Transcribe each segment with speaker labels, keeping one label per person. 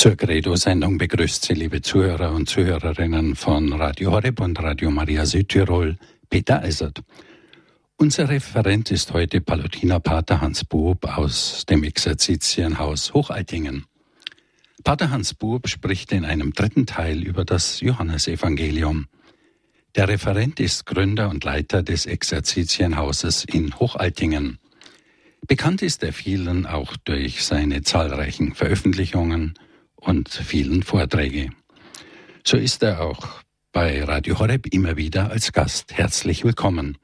Speaker 1: Zur Credo-Sendung begrüßt Sie, liebe Zuhörer und Zuhörerinnen von Radio Horeb und Radio Maria Südtirol, Peter Eisert. Unser Referent ist heute Palutinerpater Hans Bub aus dem Exerzitienhaus Hochaltingen. Pater Hans Bub spricht in einem dritten Teil über das Johannesevangelium. Der Referent ist Gründer und Leiter des Exerzitienhauses in Hochaltingen. Bekannt ist er vielen auch durch seine zahlreichen Veröffentlichungen und vielen Vorträge. So ist er auch bei Radio Horeb immer wieder als Gast herzlich willkommen.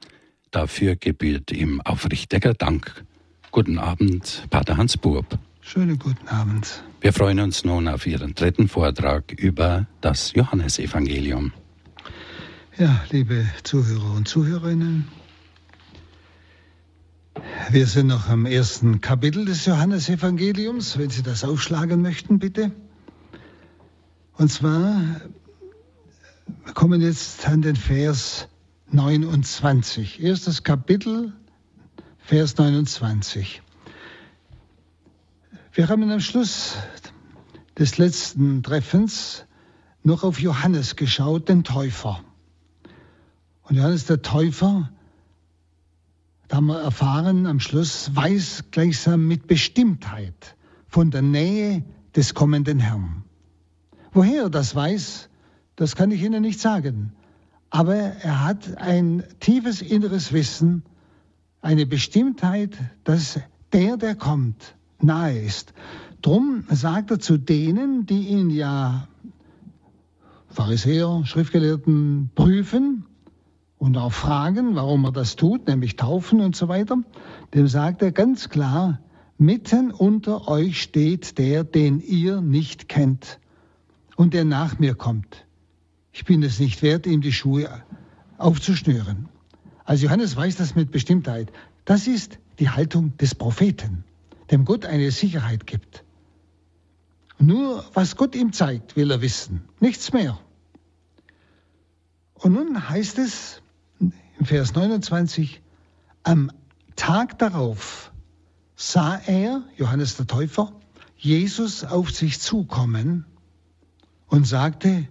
Speaker 1: Dafür gebührt ihm aufrichtiger Dank. Guten Abend, Pater Hans Burb.
Speaker 2: Schönen guten Abend.
Speaker 1: Wir freuen uns nun auf Ihren dritten Vortrag über das Johannesevangelium.
Speaker 2: Ja, liebe Zuhörer und Zuhörerinnen, wir sind noch am ersten Kapitel des Johannesevangeliums. Wenn Sie das aufschlagen möchten, bitte. Und zwar wir kommen jetzt an den Vers 29. Erstes Kapitel, Vers 29. Wir haben am Schluss des letzten Treffens noch auf Johannes geschaut, den Täufer. Und Johannes der Täufer, da haben wir erfahren am Schluss, weiß gleichsam mit Bestimmtheit von der Nähe des kommenden Herrn. Woher er das weiß, das kann ich Ihnen nicht sagen. Aber er hat ein tiefes inneres Wissen, eine Bestimmtheit, dass der, der kommt, nahe ist. Drum sagt er zu denen, die ihn ja Pharisäer, Schriftgelehrten prüfen und auch fragen, warum er das tut, nämlich taufen und so weiter, dem sagt er ganz klar, mitten unter euch steht der, den ihr nicht kennt und der nach mir kommt. Ich bin es nicht wert, ihm die Schuhe aufzuschnüren. Also Johannes weiß das mit Bestimmtheit. Das ist die Haltung des Propheten, dem Gott eine Sicherheit gibt. Nur was Gott ihm zeigt, will er wissen, nichts mehr. Und nun heißt es im Vers 29, am Tag darauf sah er, Johannes der Täufer, Jesus auf sich zukommen und sagte,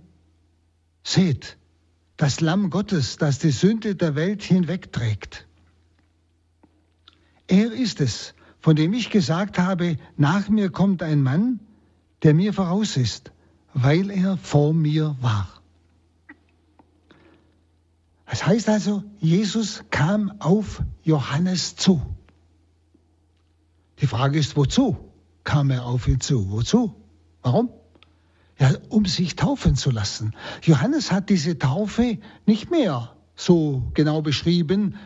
Speaker 2: seht, das Lamm Gottes, das die Sünde der Welt hinwegträgt. Er ist es, von dem ich gesagt habe, nach mir kommt ein Mann, der mir voraus ist, weil er vor mir war. Das heißt also, Jesus kam auf Johannes zu. Die Frage ist, wozu kam er auf ihn zu? Wozu? Warum? Ja, um sich taufen zu lassen. Johannes hat diese Taufe nicht mehr so genau beschrieben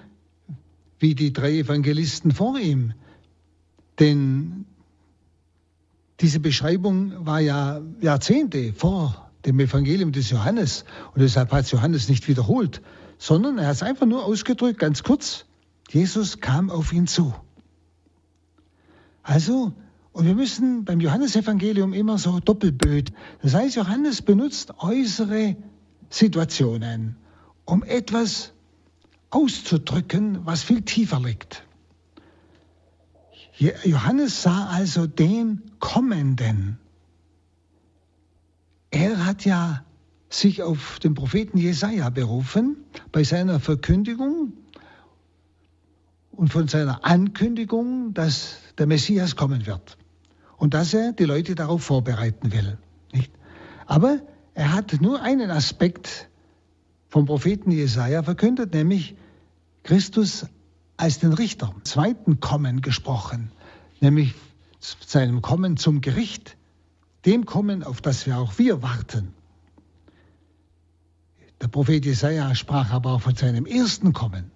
Speaker 2: wie die drei Evangelisten vor ihm. Denn diese Beschreibung war ja Jahrzehnte vor dem Evangelium des Johannes und deshalb hat Johannes nicht wiederholt, sondern er hat es einfach nur ausgedrückt, ganz kurz, Jesus kam auf ihn zu. Also und wir müssen beim Johannesevangelium immer so doppelböd. Das heißt, Johannes benutzt äußere Situationen, um etwas auszudrücken, was viel tiefer liegt. Johannes sah also den Kommenden. Er hat ja sich auf den Propheten Jesaja berufen bei seiner Verkündigung und von seiner Ankündigung, dass der Messias kommen wird und dass er die Leute darauf vorbereiten will. Nicht? Aber er hat nur einen Aspekt vom Propheten Jesaja verkündet, nämlich Christus als den Richter, zweiten Kommen gesprochen, nämlich seinem Kommen zum Gericht, dem Kommen, auf das wir auch wir warten. Der Prophet Jesaja sprach aber auch von seinem ersten Kommen,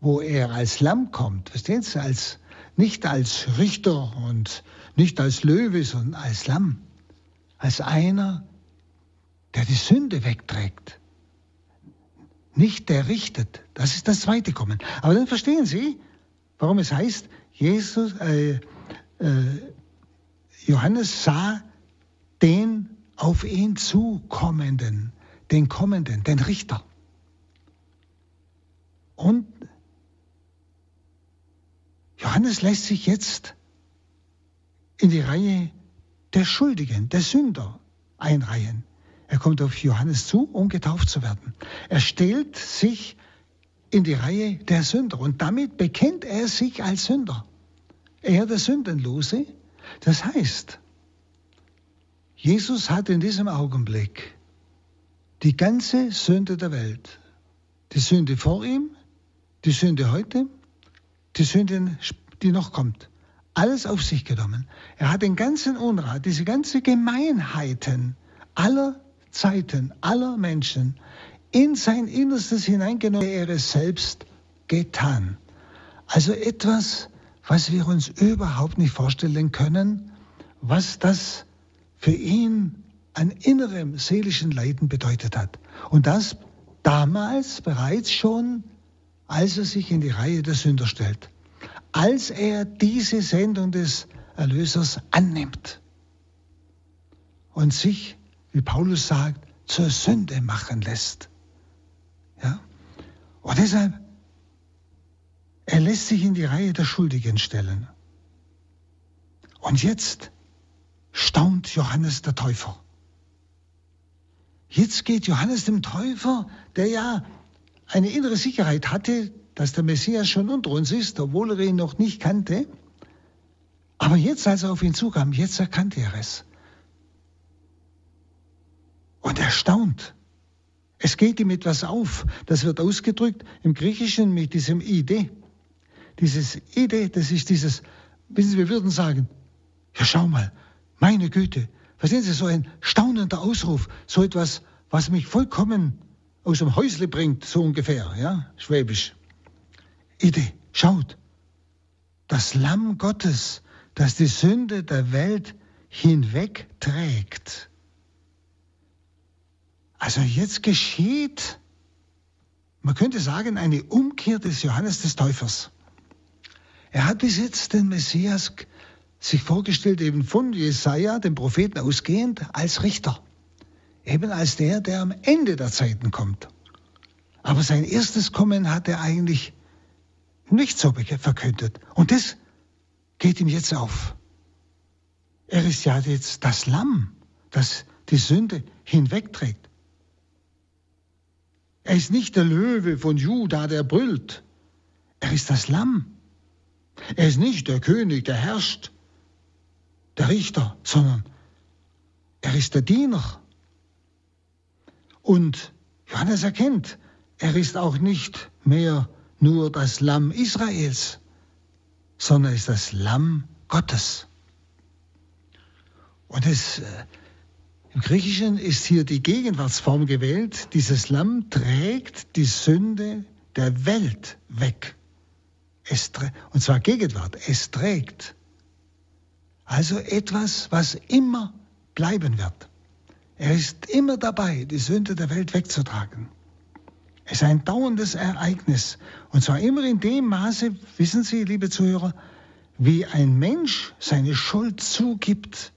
Speaker 2: wo er als Lamm kommt, verstehen Sie, als, nicht als Richter und nicht als Löwe, sondern als Lamm. Als einer, der die Sünde wegträgt. Nicht der richtet. Das ist das zweite Kommen. Aber dann verstehen Sie, warum es heißt, Jesus, äh, äh, Johannes sah den auf ihn zukommenden, den kommenden, den Richter. Und Johannes lässt sich jetzt in die Reihe der Schuldigen, der Sünder einreihen. Er kommt auf Johannes zu, um getauft zu werden. Er stellt sich in die Reihe der Sünder und damit bekennt er sich als Sünder. Er der Sündenlose. Das heißt, Jesus hat in diesem Augenblick die ganze Sünde der Welt, die Sünde vor ihm, die Sünde heute, die Sünde, die noch kommt, alles auf sich genommen. Er hat den ganzen Unrat, diese ganze Gemeinheiten aller Zeiten, aller Menschen in sein Innerstes hineingenommen, er es selbst getan. Also etwas, was wir uns überhaupt nicht vorstellen können, was das für ihn an innerem seelischen Leiden bedeutet hat. Und das damals bereits schon, als er sich in die Reihe der Sünder stellt, als er diese Sendung des Erlösers annimmt und sich, wie Paulus sagt, zur Sünde machen lässt. Ja? Und deshalb, er lässt sich in die Reihe der Schuldigen stellen. Und jetzt staunt Johannes der Täufer. Jetzt geht Johannes dem Täufer, der ja eine innere Sicherheit hatte, dass der Messias schon unter uns ist, obwohl er ihn noch nicht kannte. Aber jetzt, als er auf ihn zukam, jetzt erkannte er es. Und er staunt. Es geht ihm etwas auf. Das wird ausgedrückt im Griechischen mit diesem Ide. Dieses Ide, das ist dieses, wissen Sie, wir würden sagen, ja schau mal, meine Güte, verstehen Sie, so ein staunender Ausruf, so etwas, was mich vollkommen aus dem Häusle bringt, so ungefähr, ja, schwäbisch. Ide, schaut, das Lamm Gottes, das die Sünde der Welt hinwegträgt. Also jetzt geschieht, man könnte sagen, eine Umkehr des Johannes des Täufers. Er hat bis jetzt den Messias sich vorgestellt, eben von Jesaja, dem Propheten ausgehend, als Richter. Eben als der, der am Ende der Zeiten kommt. Aber sein erstes Kommen hat er eigentlich nicht so verkündet. Und das geht ihm jetzt auf. Er ist ja jetzt das Lamm, das die Sünde hinwegträgt. Er ist nicht der Löwe von Juda, der brüllt. Er ist das Lamm. Er ist nicht der König, der herrscht, der Richter, sondern er ist der Diener. Und Johannes erkennt, er ist auch nicht mehr nur das Lamm Israels, sondern ist das Lamm Gottes. Und es äh, im Griechischen ist hier die Gegenwartsform gewählt. Dieses Lamm trägt die Sünde der Welt weg. Es, und zwar Gegenwart. Es trägt. Also etwas, was immer bleiben wird. Er ist immer dabei, die Sünde der Welt wegzutragen. Es ist ein dauerndes Ereignis. Und zwar immer in dem Maße, wissen Sie, liebe Zuhörer, wie ein Mensch seine Schuld zugibt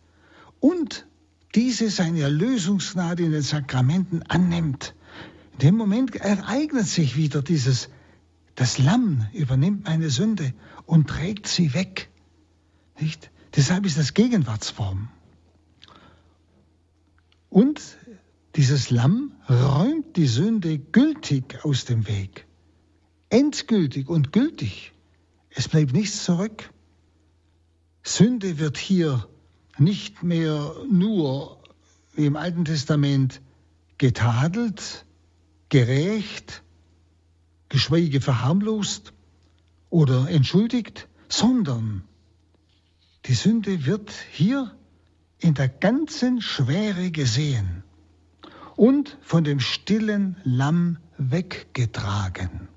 Speaker 2: und diese seine Erlösungsgnade in den Sakramenten annimmt. In dem Moment ereignet sich wieder dieses, das Lamm übernimmt meine Sünde und trägt sie weg. Nicht? Deshalb ist das Gegenwartsform. Und dieses Lamm räumt die Sünde gültig aus dem Weg. Endgültig und gültig. Es bleibt nichts zurück. Sünde wird hier nicht mehr nur wie im Alten Testament getadelt, gerecht, geschweige verharmlost oder entschuldigt, sondern die Sünde wird hier in der ganzen Schwere gesehen und von dem stillen Lamm weggetragen.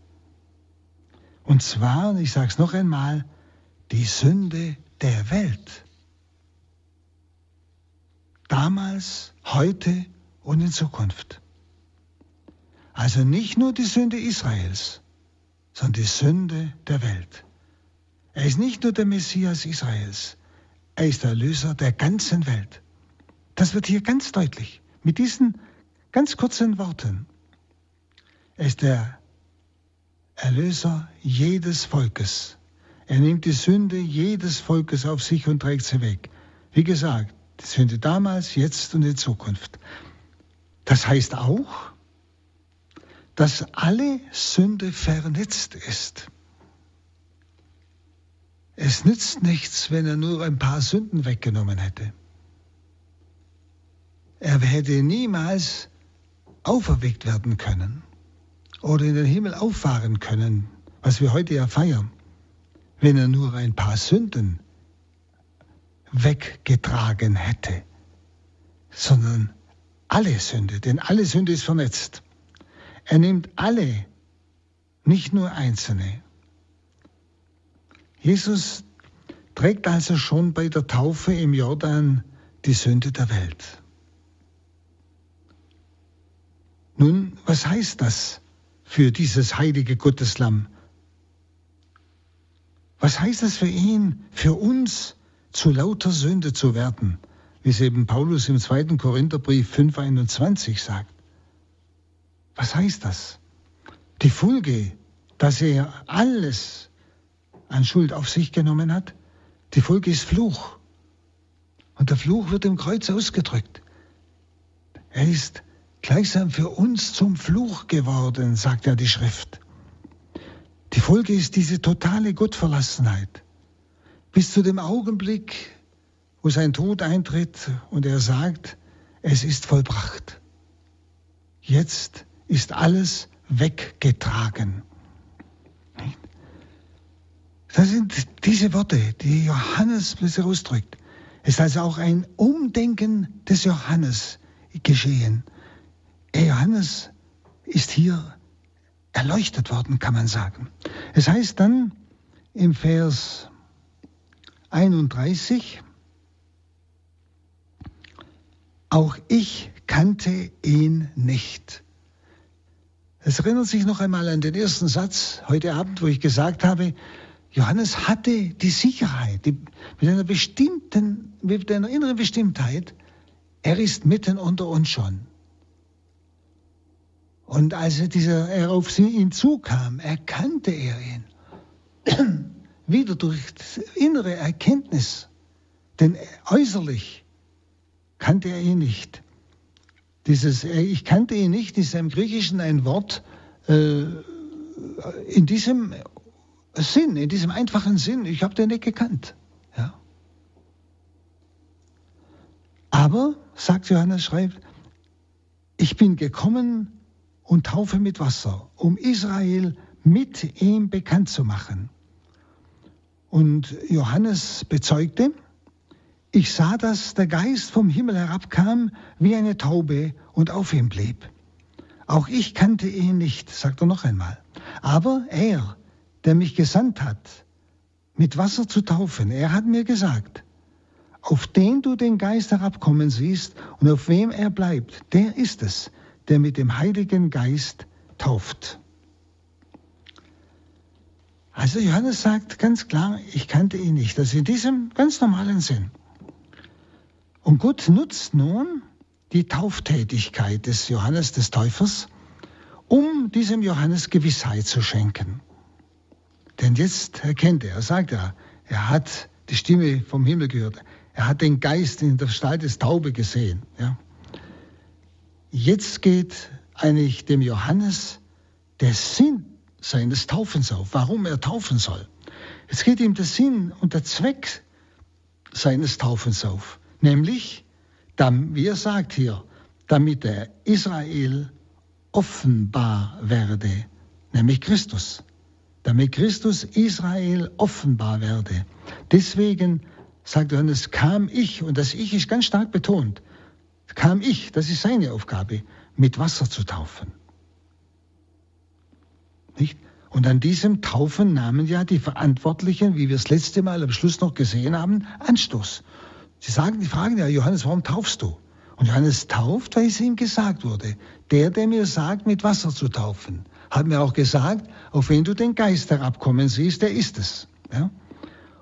Speaker 2: Und zwar, ich sage es noch einmal, die Sünde der Welt damals, heute und in Zukunft. Also nicht nur die Sünde Israels, sondern die Sünde der Welt. Er ist nicht nur der Messias Israels, er ist der Erlöser der ganzen Welt. Das wird hier ganz deutlich mit diesen ganz kurzen Worten. Er ist der Erlöser jedes Volkes. Er nimmt die Sünde jedes Volkes auf sich und trägt sie weg. Wie gesagt, Die Sünde damals, jetzt und in Zukunft. Das heißt auch, dass alle Sünde vernetzt ist. Es nützt nichts, wenn er nur ein paar Sünden weggenommen hätte. Er hätte niemals auferweckt werden können oder in den Himmel auffahren können, was wir heute ja feiern, wenn er nur ein paar Sünden weggetragen hätte, sondern alle Sünde, denn alle Sünde ist vernetzt. Er nimmt alle, nicht nur einzelne. Jesus trägt also schon bei der Taufe im Jordan die Sünde der Welt. Nun, was heißt das für dieses heilige Gotteslamm? Was heißt das für ihn, für uns zu lauter Sünde zu werden, wie es eben Paulus im zweiten Korintherbrief 5.21 sagt? Was heißt das? Die Folge, dass er alles an Schuld auf sich genommen hat, die Folge ist Fluch. Und der Fluch wird im Kreuz ausgedrückt. Er ist gleichsam für uns zum Fluch geworden, sagt ja die Schrift. Die Folge ist diese totale Gottverlassenheit. Bis zu dem Augenblick, wo sein Tod eintritt und er sagt, es ist vollbracht. Jetzt ist alles weggetragen. Das sind diese Worte, die Johannes ausdrückt. Es ist also auch ein Umdenken des Johannes geschehen. Johannes ist hier erleuchtet worden, kann man sagen. Es heißt dann im Vers 31, auch ich kannte ihn nicht. Es erinnert sich noch einmal an den ersten Satz heute Abend, wo ich gesagt habe, Johannes hatte die Sicherheit, die, mit einer bestimmten, mit einer inneren Bestimmtheit, er ist mitten unter uns schon. Und als er, dieser, er auf ihn zukam, erkannte er ihn. Wieder durch innere Erkenntnis. Denn äußerlich kannte er ihn nicht. Dieses, ich kannte ihn nicht, ist im Griechischen ein Wort äh, in diesem Sinn, in diesem einfachen Sinn. Ich habe den nicht gekannt. Ja. Aber, sagt Johannes, schreibt, ich bin gekommen, und Taufe mit Wasser, um Israel mit ihm bekannt zu machen. Und Johannes bezeugte, ich sah, dass der Geist vom Himmel herabkam wie eine Taube und auf ihm blieb. Auch ich kannte ihn nicht, sagt er noch einmal. Aber er, der mich gesandt hat, mit Wasser zu taufen, er hat mir gesagt, auf den du den Geist herabkommen siehst und auf wem er bleibt, der ist es, der mit dem Heiligen Geist tauft. Also Johannes sagt ganz klar, ich kannte ihn nicht. Das ist in diesem ganz normalen Sinn. Und Gott nutzt nun die Tauftätigkeit des Johannes des Täufers, um diesem Johannes Gewissheit zu schenken. Denn jetzt erkennt er, er sagt ja, er hat die Stimme vom Himmel gehört. Er hat den Geist in der Gestalt des Taube gesehen. Ja. Jetzt geht eigentlich dem Johannes der Sinn seines Taufens auf, warum er taufen soll. Es geht ihm der Sinn und der Zweck seines Taufens auf, nämlich, wie er sagt hier, damit er Israel offenbar werde, nämlich Christus. Damit Christus Israel offenbar werde. Deswegen sagt Johannes, kam ich, und das Ich ist ganz stark betont, kam ich, das ist seine Aufgabe, mit Wasser zu taufen. Nicht? Und an diesem Taufen nahmen ja die Verantwortlichen, wie wir es letzte Mal am Schluss noch gesehen haben, Anstoß. Sie sagen, die fragen ja, Johannes, warum taufst du? Und Johannes tauft, weil es ihm gesagt wurde. Der, der mir sagt, mit Wasser zu taufen, hat mir auch gesagt, auf wen du den Geist herabkommen siehst, der ist es. Ja?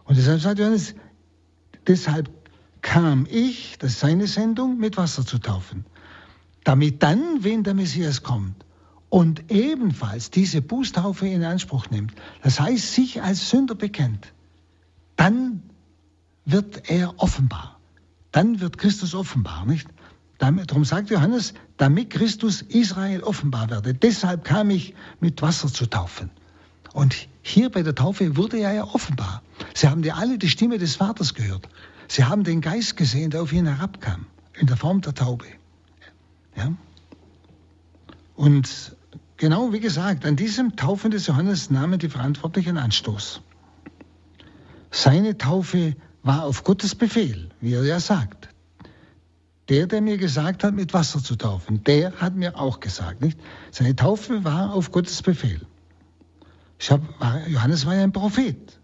Speaker 2: Und deshalb sagt Johannes, deshalb kam ich, das ist seine Sendung, mit Wasser zu taufen, damit dann, wenn der Messias kommt und ebenfalls diese Bußtaufe in Anspruch nimmt, das heißt sich als Sünder bekennt, dann wird er offenbar. dann wird Christus offenbar, nicht? Darum sagt Johannes, damit Christus Israel offenbar werde. Deshalb kam ich mit Wasser zu taufen. Und hier bei der Taufe wurde er ja offenbar. Sie haben ja alle die Stimme des Vaters gehört. Sie haben den Geist gesehen, der auf ihn herabkam, in der Form der Taube. Ja? Und genau wie gesagt, an diesem Taufen des Johannes nahmen die Verantwortlichen Anstoß. Seine Taufe war auf Gottes Befehl, wie er ja sagt. Der, der mir gesagt hat, mit Wasser zu taufen, der hat mir auch gesagt, nicht? Seine Taufe war auf Gottes Befehl. Hab, war, Johannes war ja ein Prophet.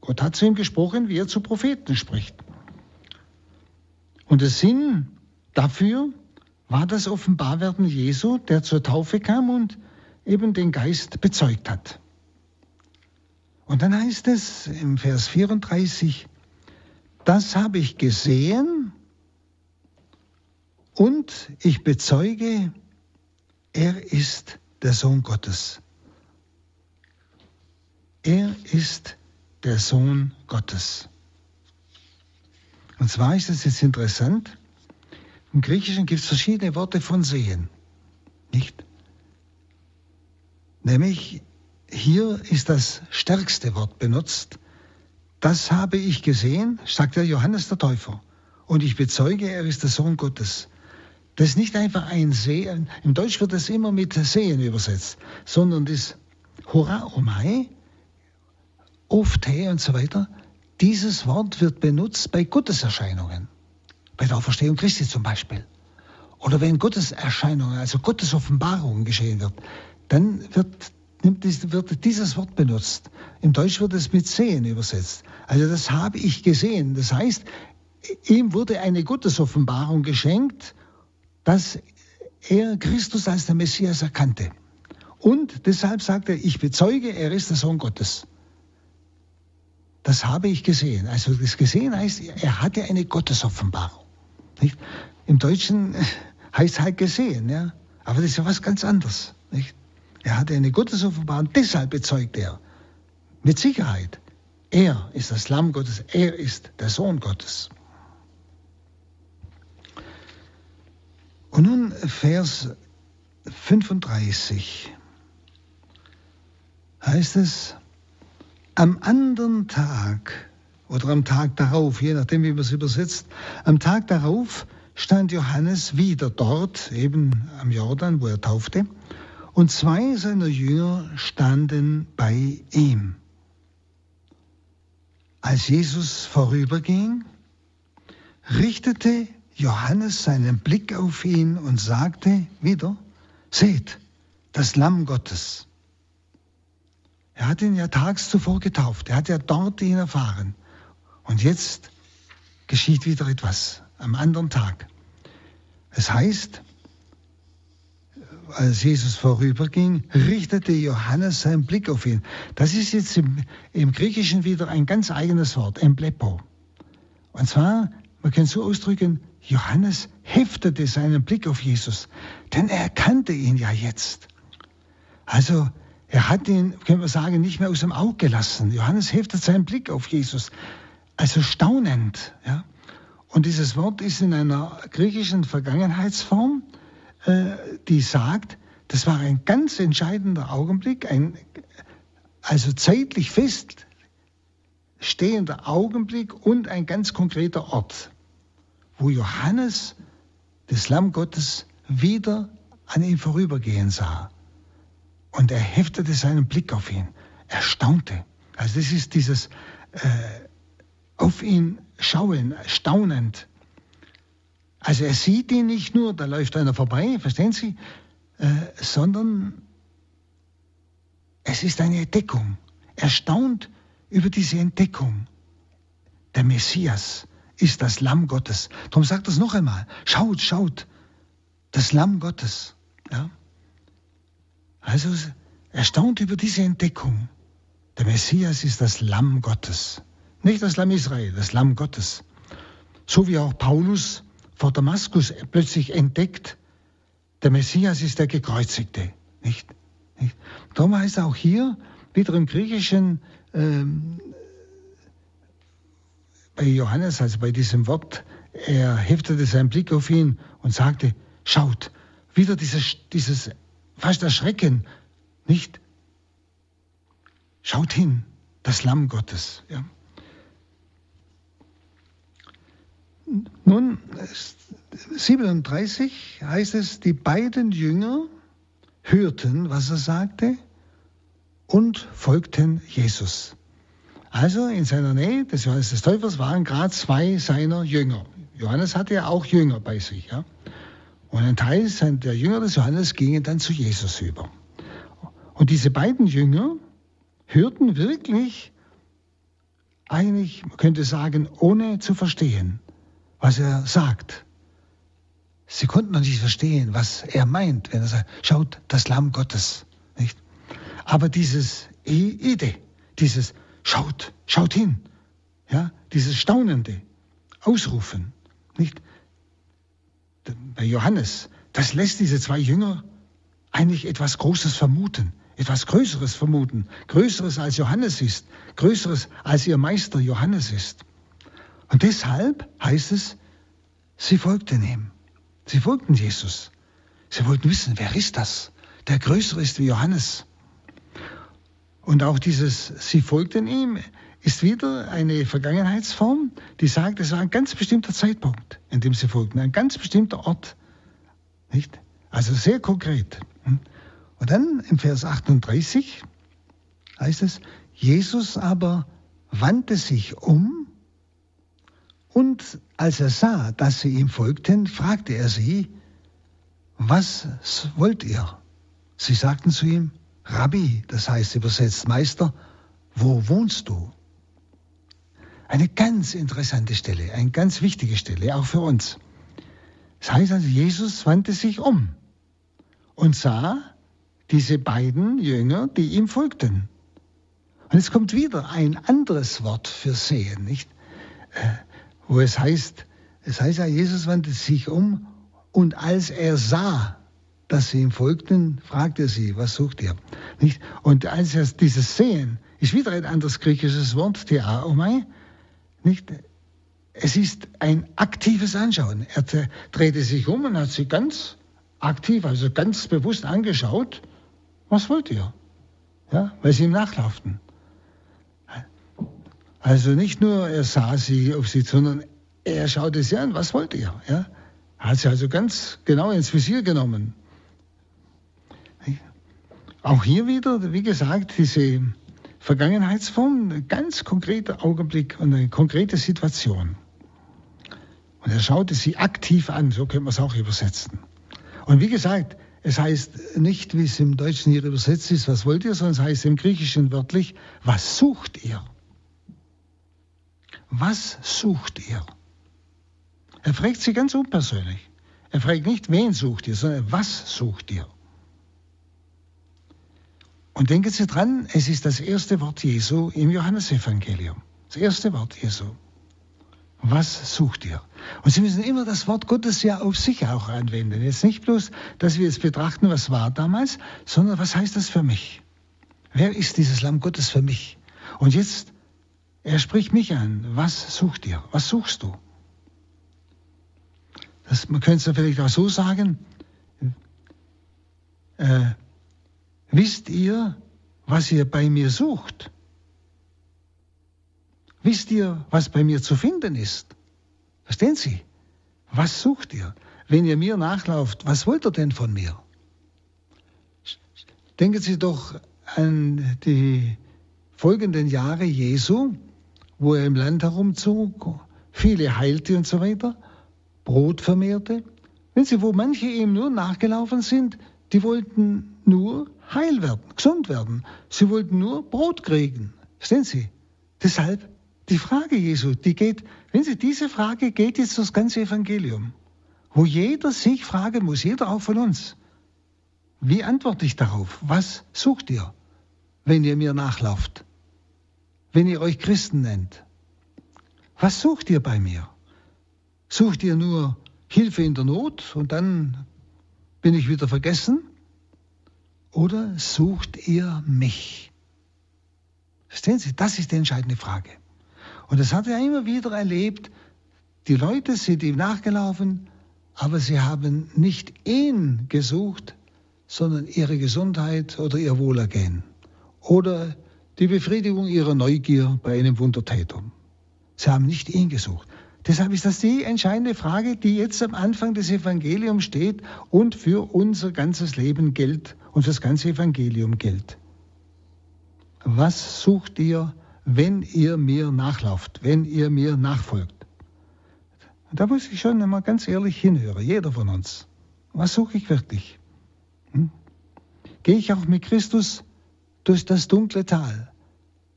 Speaker 2: Gott hat zu ihm gesprochen, wie er zu Propheten spricht. Und der Sinn dafür war das Offenbarwerden Jesu, der zur Taufe kam und eben den Geist bezeugt hat. Und dann heißt es im Vers 34, das habe ich gesehen und ich bezeuge, er ist der Sohn Gottes. Er ist der Sohn Gottes. Und zwar ist es jetzt interessant, im Griechischen gibt es verschiedene Worte von sehen, nicht? Nämlich hier ist das stärkste Wort benutzt. Das habe ich gesehen, sagt der Johannes der Täufer. Und ich bezeuge, er ist der Sohn Gottes. Das ist nicht einfach ein Sehen. Im Deutsch wird es immer mit Sehen übersetzt, sondern das Horaomai, Ofte und so weiter. Dieses Wort wird benutzt bei Gotteserscheinungen. Bei der Auferstehung Christi zum Beispiel. Oder wenn Gotteserscheinungen, also Gottes Offenbarung geschehen wird, dann wird, wird dieses Wort benutzt. Im Deutsch wird es mit sehen übersetzt. Also das habe ich gesehen. Das heißt, ihm wurde eine Gottesoffenbarung geschenkt dass er Christus als der Messias erkannte. Und deshalb sagt er, ich bezeuge, er ist der Sohn Gottes. Das habe ich gesehen. Also das gesehen heißt, er hatte eine Gottesoffenbarung. Nicht? Im Deutschen heißt es halt gesehen, ja. Aber das ist ja was ganz anderes. Nicht? Er hatte eine Gottesoffenbarung, deshalb bezeugt er. Mit Sicherheit. Er ist das Lamm Gottes, er ist der Sohn Gottes. Und nun Vers 35 heißt es, am anderen Tag oder am Tag darauf, je nachdem, wie man es übersetzt, am Tag darauf stand Johannes wieder dort, eben am Jordan, wo er taufte, und zwei seiner Jünger standen bei ihm. Als Jesus vorüberging, richtete Johannes seinen Blick auf ihn und sagte wieder, seht, das Lamm Gottes. Er hat ihn ja tags zuvor getauft, er hat ja dort ihn erfahren. Und jetzt geschieht wieder etwas am anderen Tag. Es heißt, als Jesus vorüberging, richtete Johannes seinen Blick auf ihn. Das ist jetzt im, im Griechischen wieder ein ganz eigenes Wort, Emblepo. Und zwar, man kann es so ausdrücken, Johannes heftete seinen Blick auf Jesus, denn er kannte ihn ja jetzt. Also er hat ihn, können wir sagen, nicht mehr aus dem Auge gelassen. Johannes heftet seinen Blick auf Jesus, also staunend. Ja? Und dieses Wort ist in einer griechischen Vergangenheitsform, äh, die sagt, das war ein ganz entscheidender Augenblick, ein also zeitlich feststehender Augenblick und ein ganz konkreter Ort wo Johannes das Lamm Gottes wieder an ihm vorübergehen sah. Und er heftete seinen Blick auf ihn. Er staunte. Also das ist dieses äh, auf ihn schauen, staunend. Also er sieht ihn nicht nur, da läuft einer vorbei, verstehen Sie, äh, sondern es ist eine Entdeckung. Er staunt über diese Entdeckung. Der Messias, ist das Lamm Gottes. Darum sagt es noch einmal. Schaut, schaut. Das Lamm Gottes. Ja? Also erstaunt über diese Entdeckung. Der Messias ist das Lamm Gottes. Nicht das Lamm Israel, das Lamm Gottes. So wie auch Paulus vor Damaskus plötzlich entdeckt, der Messias ist der Gekreuzigte. Nicht? nicht? Darum heißt auch hier, wieder im Griechischen, ähm, Johannes, also bei diesem Wort er heftete seinen Blick auf ihn und sagte, schaut, wieder dieses, dieses fast Erschrecken, nicht? Schaut hin, das Lamm Gottes. Ja. Nun, 37 heißt es, die beiden Jünger hörten, was er sagte, und folgten Jesus. Also in seiner Nähe des Johannes des Täufers waren gerade zwei seiner Jünger. Johannes hatte ja auch Jünger bei sich. Ja? Und ein Teil der Jünger des Johannes gingen dann zu Jesus über. Und diese beiden Jünger hörten wirklich, eigentlich, man könnte sagen, ohne zu verstehen, was er sagt. Sie konnten noch nicht verstehen, was er meint, wenn er sagt, schaut, das Lamm Gottes. Nicht? Aber dieses Ide, dieses Schaut, schaut hin. Ja, dieses staunende Ausrufen, nicht? Bei Johannes, das lässt diese zwei Jünger eigentlich etwas Großes vermuten, etwas Größeres vermuten, Größeres als Johannes ist, Größeres als ihr Meister Johannes ist. Und deshalb heißt es, sie folgten ihm. Sie folgten Jesus. Sie wollten wissen, wer ist das, der größer ist wie Johannes. Und auch dieses Sie folgten ihm ist wieder eine Vergangenheitsform, die sagt, es war ein ganz bestimmter Zeitpunkt, in dem sie folgten, ein ganz bestimmter Ort. Nicht? Also sehr konkret. Und dann im Vers 38 heißt es, Jesus aber wandte sich um und als er sah, dass sie ihm folgten, fragte er sie, was wollt ihr? Sie sagten zu ihm, Rabbi, das heißt übersetzt Meister, wo wohnst du? Eine ganz interessante Stelle, eine ganz wichtige Stelle, auch für uns. Das heißt also, Jesus wandte sich um und sah diese beiden Jünger, die ihm folgten. Und es kommt wieder ein anderes Wort für sehen, nicht? Äh, wo es heißt, es heißt ja, Jesus wandte sich um und als er sah, dass sie ihm folgten, fragte er sie, was sucht ihr? Nicht? Und als er dieses Sehen ist wieder ein anderes griechisches Wort, Theaomai, nicht? Es ist ein aktives Anschauen. Er drehte sich um und hat sie ganz aktiv, also ganz bewusst angeschaut. Was wollt ihr? Ja, weil sie ihm nachlauften. Also nicht nur er sah sie auf sie, sondern er schaute sie an. Was wollt ihr? Ja, hat sie also ganz genau ins Visier genommen. Auch hier wieder, wie gesagt, diese Vergangenheitsform, ein ganz konkreter Augenblick und eine konkrete Situation. Und er schaute sie aktiv an, so könnte man es auch übersetzen. Und wie gesagt, es heißt nicht, wie es im Deutschen hier übersetzt ist, was wollt ihr, sondern es heißt im Griechischen wörtlich, was sucht ihr? Was sucht ihr? Er fragt sie ganz unpersönlich. Er fragt nicht, wen sucht ihr, sondern was sucht ihr? Und denken Sie dran, es ist das erste Wort Jesu im Johannesevangelium. Das erste Wort Jesu. Was sucht ihr? Und Sie müssen immer das Wort Gottes ja auf sich auch anwenden. Jetzt nicht bloß, dass wir jetzt betrachten, was war damals, sondern was heißt das für mich? Wer ist dieses Lamm Gottes für mich? Und jetzt, er spricht mich an. Was sucht ihr? Was suchst du? Das, man könnte es vielleicht auch so sagen. Äh, Wisst ihr, was ihr bei mir sucht? Wisst ihr, was bei mir zu finden ist? Verstehen Sie? Was sucht ihr? Wenn ihr mir nachlauft, was wollt ihr denn von mir? Denken Sie doch an die folgenden Jahre Jesu, wo er im Land herumzog, viele heilte und so weiter, Brot vermehrte. Wenn Sie, wo manche ihm nur nachgelaufen sind, die wollten nur heil werden, gesund werden. Sie wollten nur Brot kriegen. Verstehen Sie? Deshalb die Frage Jesu, die geht, wenn Sie diese Frage geht jetzt das ganze Evangelium, wo jeder sich fragen muss, jeder auch von uns. Wie antworte ich darauf? Was sucht ihr, wenn ihr mir nachlauft? Wenn ihr euch Christen nennt? Was sucht ihr bei mir? Sucht ihr nur Hilfe in der Not und dann bin ich wieder vergessen? Oder sucht ihr mich? Verstehen Sie, das ist die entscheidende Frage. Und das hat er immer wieder erlebt, Die Leute sind ihm nachgelaufen, aber sie haben nicht ihn gesucht, sondern ihre Gesundheit oder ihr Wohlergehen oder die Befriedigung ihrer Neugier bei einem Wundertäter. Sie haben nicht ihn gesucht. Deshalb ist das die entscheidende Frage, die jetzt am Anfang des Evangeliums steht und für unser ganzes Leben gilt und für das ganze Evangelium gilt. Was sucht ihr, wenn ihr mir nachlauft, wenn ihr mir nachfolgt? da muss ich schon einmal ganz ehrlich hinhören, jeder von uns. Was suche ich wirklich? Hm? Gehe ich auch mit Christus durch das dunkle Tal?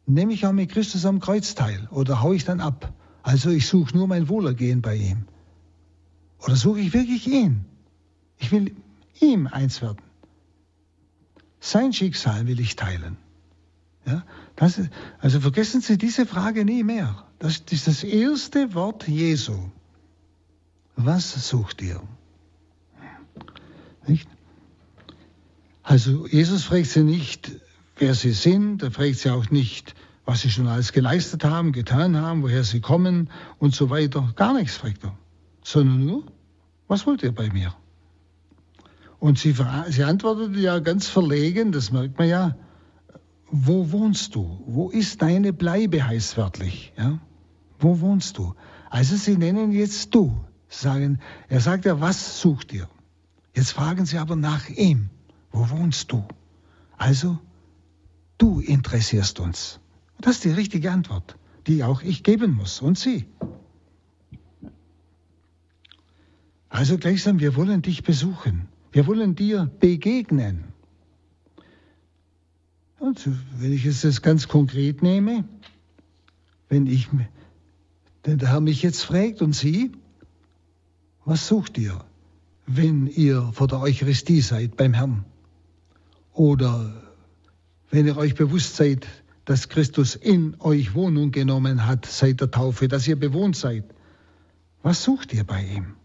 Speaker 2: Nehme ich auch mit Christus am Kreuz teil oder haue ich dann ab? Also ich suche nur mein Wohlergehen bei ihm. Oder suche ich wirklich ihn? Ich will ihm eins werden. Sein Schicksal will ich teilen. Ja, das, also vergessen Sie diese Frage nie mehr. Das ist das erste Wort Jesu. Was sucht ihr? Nicht? Also Jesus fragt sie nicht, wer sie sind, er fragt sie auch nicht, was sie schon alles geleistet haben, getan haben, woher sie kommen und so weiter. Gar nichts fragt er, sondern nur, was wollt ihr bei mir? Und sie, sie antwortete ja ganz verlegen, das merkt man ja, wo wohnst du? Wo ist deine Bleibe, heißt wörtlich. Ja? Wo wohnst du? Also sie nennen jetzt du. Sagen, er sagt ja, was sucht ihr? Jetzt fragen sie aber nach ihm. Wo wohnst du? Also, du interessierst uns. Das ist die richtige Antwort, die auch ich geben muss und Sie. Also gleichsam, wir wollen dich besuchen. Wir wollen dir begegnen. Und wenn ich es jetzt ganz konkret nehme, wenn ich, denn der Herr mich jetzt fragt und Sie, was sucht ihr, wenn ihr vor der Eucharistie seid beim Herrn? Oder wenn ihr euch bewusst seid, dass Christus in euch Wohnung genommen hat seit der Taufe, dass ihr bewohnt seid. Was sucht ihr bei ihm?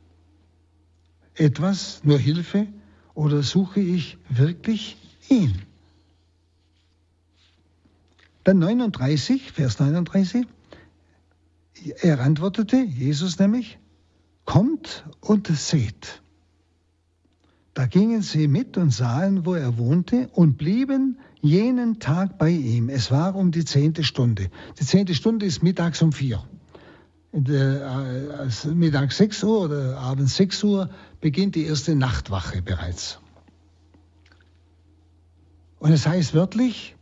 Speaker 2: Etwas, nur Hilfe oder suche ich wirklich ihn? Dann 39, Vers 39. Er antwortete, Jesus nämlich, kommt und seht. Da gingen sie mit und sahen, wo er wohnte, und blieben jenen Tag bei ihm. Es war um die zehnte Stunde. Die zehnte Stunde ist mittags um vier. Äh, mittags sechs Uhr oder abends sechs Uhr beginnt die erste Nachtwache bereits. Und es heißt wörtlich,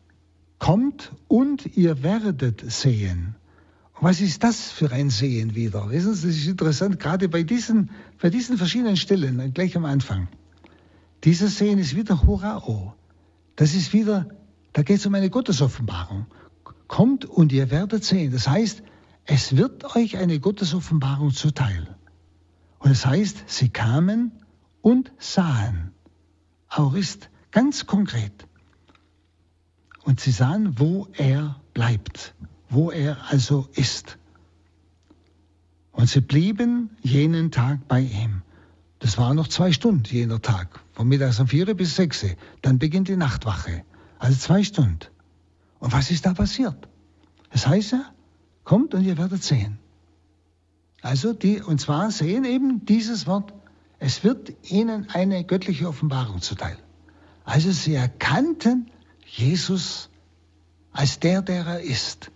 Speaker 2: kommt und ihr werdet sehen. Was ist das für ein Sehen wieder? Wissen Sie, das ist interessant, gerade bei diesen, bei diesen verschiedenen Stellen, gleich am Anfang. Dieses Sehen ist wieder Horao. Das ist wieder, da geht es um eine Gottesoffenbarung. Kommt und ihr werdet sehen. Das heißt, es wird euch eine Gottesoffenbarung zuteil. Und es das heißt, sie kamen und sahen. Aurist, ganz konkret. Und sie sahen, wo er bleibt, wo er also ist. Und sie blieben jenen Tag bei ihm. Das waren noch zwei Stunden jener Tag, von mittags um vier bis sechs. Dann beginnt die Nachtwache. Also zwei Stunden. Und was ist da passiert? Das heißt ja, kommt und ihr werdet sehen. Also die, und zwar sehen eben dieses Wort, es wird ihnen eine göttliche Offenbarung zuteil. Also sie erkannten Jesus als der, der er ist.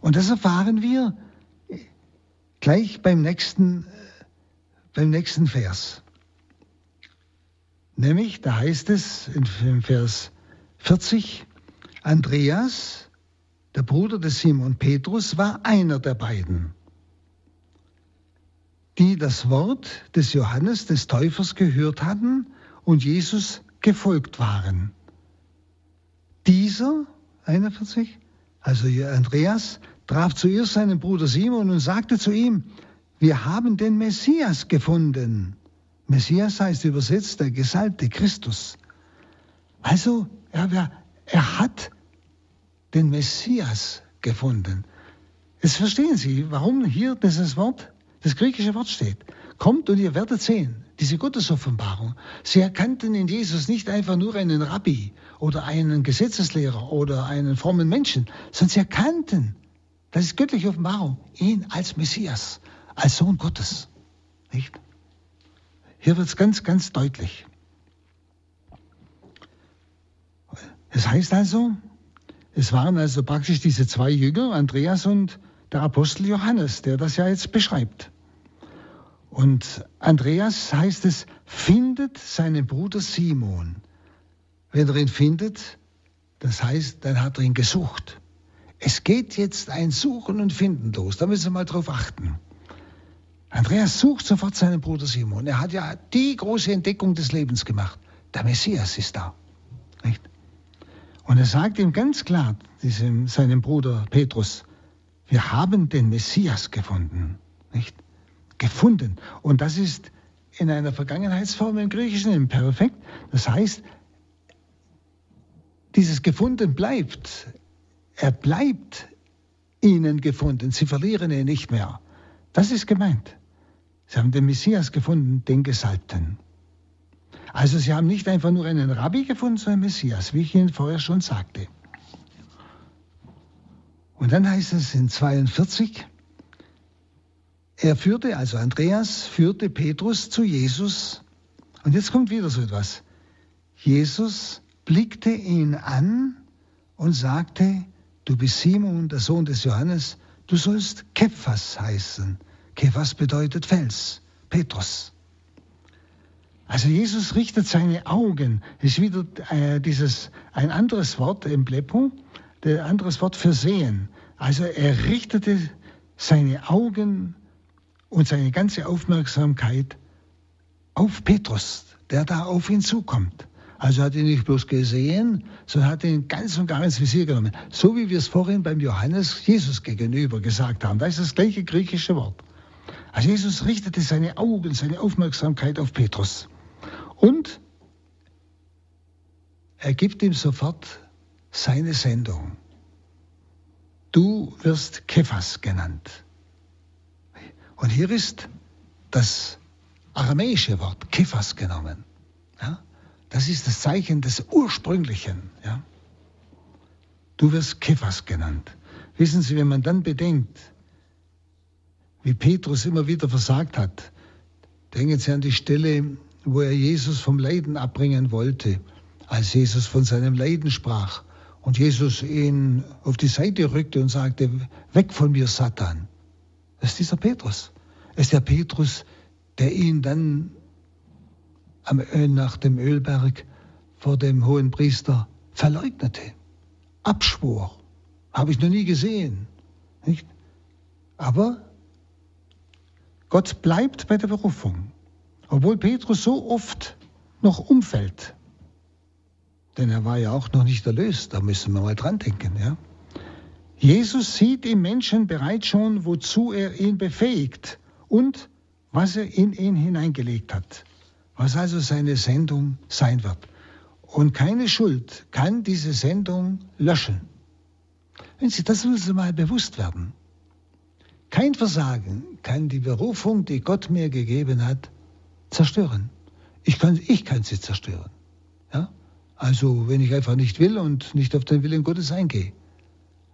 Speaker 2: Und das erfahren wir gleich beim nächsten, beim nächsten Vers. Nämlich, da heißt es in Vers 40, Andreas, der Bruder des Simon Petrus, war einer der beiden, die das Wort des Johannes des Täufers gehört hatten und Jesus gefolgt waren. Dieser, 41, also Andreas, traf zuerst seinen Bruder Simon und sagte zu ihm, wir haben den Messias gefunden. Messias heißt übersetzt der Gesalbte Christus. Also, er, er hat den Messias gefunden. Jetzt verstehen Sie, warum hier dieses Wort, das griechische Wort steht. Kommt und ihr werdet sehen, diese Gottesoffenbarung. Sie erkannten in Jesus nicht einfach nur einen Rabbi oder einen Gesetzeslehrer oder einen frommen Menschen, sondern sie erkannten, das ist göttliche Offenbarung, ihn als Messias, als Sohn Gottes. Nicht? Hier wird es ganz, ganz deutlich. Es heißt also, es waren also praktisch diese zwei Jünger, Andreas und der Apostel Johannes, der das ja jetzt beschreibt. Und Andreas heißt es, findet seinen Bruder Simon. Wenn er ihn findet, das heißt, dann hat er ihn gesucht. Es geht jetzt ein Suchen und Finden los. Da müssen wir mal drauf achten. Andreas sucht sofort seinen Bruder Simon. Er hat ja die große Entdeckung des Lebens gemacht. Der Messias ist da. Nicht? Und er sagt ihm ganz klar, diesem, seinem Bruder Petrus, wir haben den Messias gefunden. Nicht? Gefunden. Und das ist in einer Vergangenheitsform im Griechischen im Perfekt. Das heißt, dieses Gefunden bleibt. Er bleibt ihnen gefunden. Sie verlieren ihn nicht mehr. Das ist gemeint. Sie haben den Messias gefunden, den Gesalbten. Also sie haben nicht einfach nur einen Rabbi gefunden, sondern Messias, wie ich Ihnen vorher schon sagte. Und dann heißt es in 42, er führte, also Andreas führte Petrus zu Jesus. Und jetzt kommt wieder so etwas. Jesus blickte ihn an und sagte, du bist Simon, der Sohn des Johannes, du sollst Kephas heißen. Kephas bedeutet Fels, Petrus. Also Jesus richtet seine Augen, das ist wieder äh, dieses, ein anderes Wort, Emblepo, ein anderes Wort für sehen. Also er richtete seine Augen und seine ganze Aufmerksamkeit auf Petrus, der da auf ihn zukommt. Also hat ihn nicht bloß gesehen, sondern hat ihn ganz und gar ins Visier genommen. So wie wir es vorhin beim Johannes Jesus gegenüber gesagt haben. Da ist das gleiche griechische Wort. Also Jesus richtete seine Augen, seine Aufmerksamkeit auf Petrus. Und er gibt ihm sofort seine Sendung. Du wirst Kephas genannt. Und hier ist das aramäische Wort Kephas genommen. Ja? Das ist das Zeichen des Ursprünglichen. Ja? Du wirst Kephas genannt. Wissen Sie, wenn man dann bedenkt, wie Petrus immer wieder versagt hat, denken Sie an die Stelle, wo er Jesus vom Leiden abbringen wollte, als Jesus von seinem Leiden sprach und Jesus ihn auf die Seite rückte und sagte, weg von mir, Satan. Das ist dieser Petrus. Das ist der Petrus, der ihn dann am, nach dem Ölberg vor dem hohen Priester verleugnete, abschwor. Habe ich noch nie gesehen. Nicht? Aber Gott bleibt bei der Berufung, obwohl Petrus so oft noch umfällt. Denn er war ja auch noch nicht erlöst, da müssen wir mal dran denken. Ja? Jesus sieht im Menschen bereits schon, wozu er ihn befähigt und was er in ihn hineingelegt hat was also seine Sendung sein wird. Und keine Schuld kann diese Sendung löschen. Wenn Sie, das müssen Sie mal bewusst werden. Kein Versagen kann die Berufung, die Gott mir gegeben hat, zerstören. Ich kann, ich kann sie zerstören. Ja? Also, wenn ich einfach nicht will und nicht auf den Willen Gottes eingehe.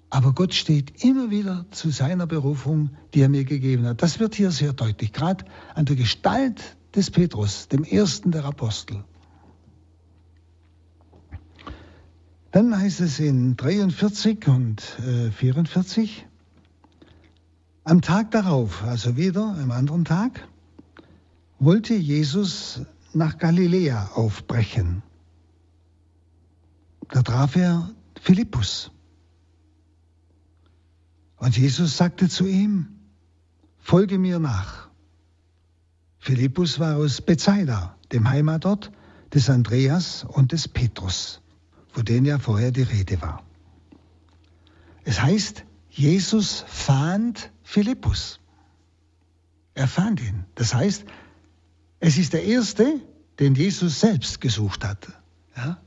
Speaker 2: Aber Gott steht immer wieder zu seiner Berufung, die er mir gegeben hat. Das wird hier sehr deutlich, gerade an der Gestalt des Petrus, dem ersten der Apostel. Dann heißt es in 43 und äh, 44, am Tag darauf, also wieder am anderen Tag, wollte Jesus nach Galiläa aufbrechen. Da traf er Philippus. Und Jesus sagte zu ihm, folge mir nach. Philippus war aus Bethsaida, dem Heimatort des Andreas und des Petrus, von denen ja vorher die Rede war. Es heißt, Jesus fand Philippus. Er fand ihn. Das heißt, es ist der Erste, den Jesus selbst gesucht hat. Ja?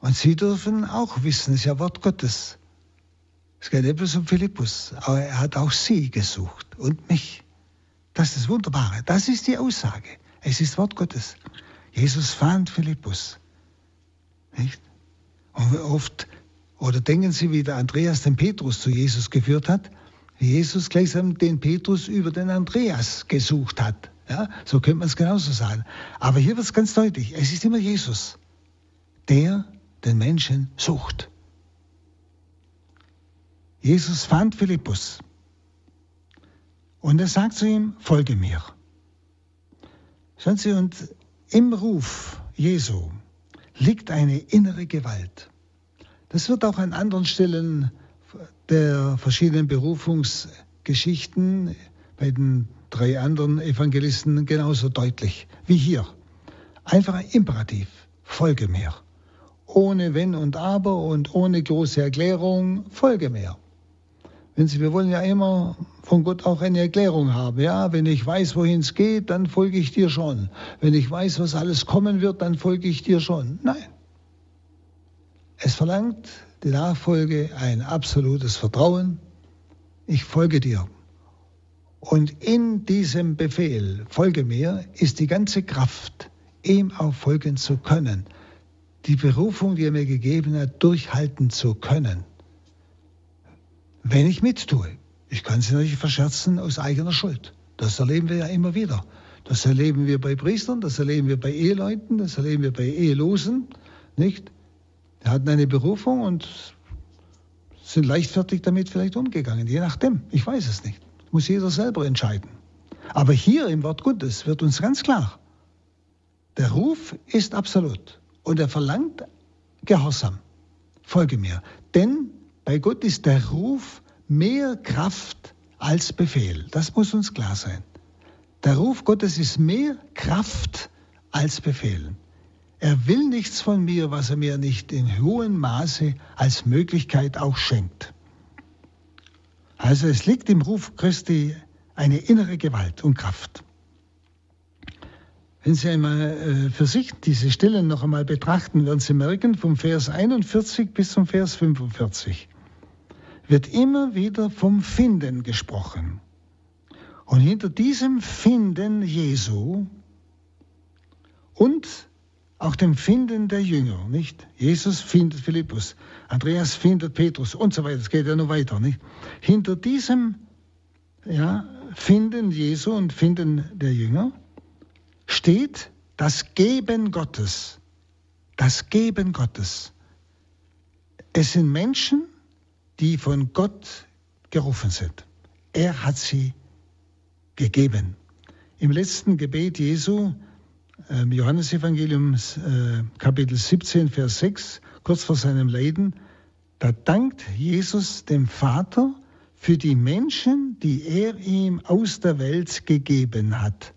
Speaker 2: Und Sie dürfen auch wissen, es ist ja Wort Gottes. Es geht nicht bloß um Philippus, aber er hat auch Sie gesucht und mich. Das ist das Wunderbare. Das ist die Aussage. Es ist Wort Gottes. Jesus fand Philippus. Nicht? Und oft, oder denken Sie, wie der Andreas den Petrus zu Jesus geführt hat? Jesus gleichsam den Petrus über den Andreas gesucht hat. Ja, so könnte man es genauso sagen. Aber hier wird es ganz deutlich, es ist immer Jesus, der den Menschen sucht. Jesus fand Philippus und er sagt zu ihm, folge mir. Schauen Sie, und im Ruf Jesu liegt eine innere Gewalt. Das wird auch an anderen Stellen der verschiedenen Berufungsgeschichten bei den drei anderen Evangelisten genauso deutlich wie hier. Einfach ein Imperativ, folge mir. Ohne Wenn und Aber und ohne große Erklärung, folge mir. Wenn Sie, wir wollen ja immer von Gott auch eine Erklärung haben. Ja, wenn ich weiß, wohin es geht, dann folge ich dir schon. Wenn ich weiß, was alles kommen wird, dann folge ich dir schon. Nein. Es verlangt die Nachfolge ein absolutes Vertrauen. Ich folge dir. Und in diesem Befehl, folge mir, ist die ganze Kraft, ihm auch folgen zu können. Die Berufung, die er mir gegeben hat, durchhalten zu können wenn ich mittue. Ich kann sie natürlich verscherzen aus eigener Schuld. Das erleben wir ja immer wieder. Das erleben wir bei Priestern, das erleben wir bei Eheleuten, das erleben wir bei Ehelosen, nicht? Hatten eine Berufung und sind leichtfertig damit vielleicht umgegangen, je nachdem. Ich weiß es nicht. Muss jeder selber entscheiden. Aber hier im Wort Gottes wird uns ganz klar, der Ruf ist absolut und er verlangt Gehorsam. Folge mir. Denn bei Gott ist der Ruf mehr Kraft als Befehl. Das muss uns klar sein. Der Ruf Gottes ist mehr Kraft als Befehl. Er will nichts von mir, was er mir nicht in hohem Maße als Möglichkeit auch schenkt. Also es liegt im Ruf Christi eine innere Gewalt und Kraft. Wenn Sie einmal äh, für sich diese Stellen noch einmal betrachten, werden Sie merken, vom Vers 41 bis zum Vers 45 wird immer wieder vom Finden gesprochen. Und hinter diesem Finden Jesu und auch dem Finden der Jünger, nicht? Jesus findet Philippus, Andreas findet Petrus und so weiter. Es geht ja noch weiter, nicht? Hinter diesem ja, Finden Jesu und Finden der Jünger steht das Geben Gottes. Das Geben Gottes. Es sind Menschen, die von Gott gerufen sind. Er hat sie gegeben. Im letzten Gebet Jesu, äh, Johannesevangelium äh, Kapitel 17, Vers 6, kurz vor seinem Leiden, da dankt Jesus dem Vater für die Menschen, die er ihm aus der Welt gegeben hat.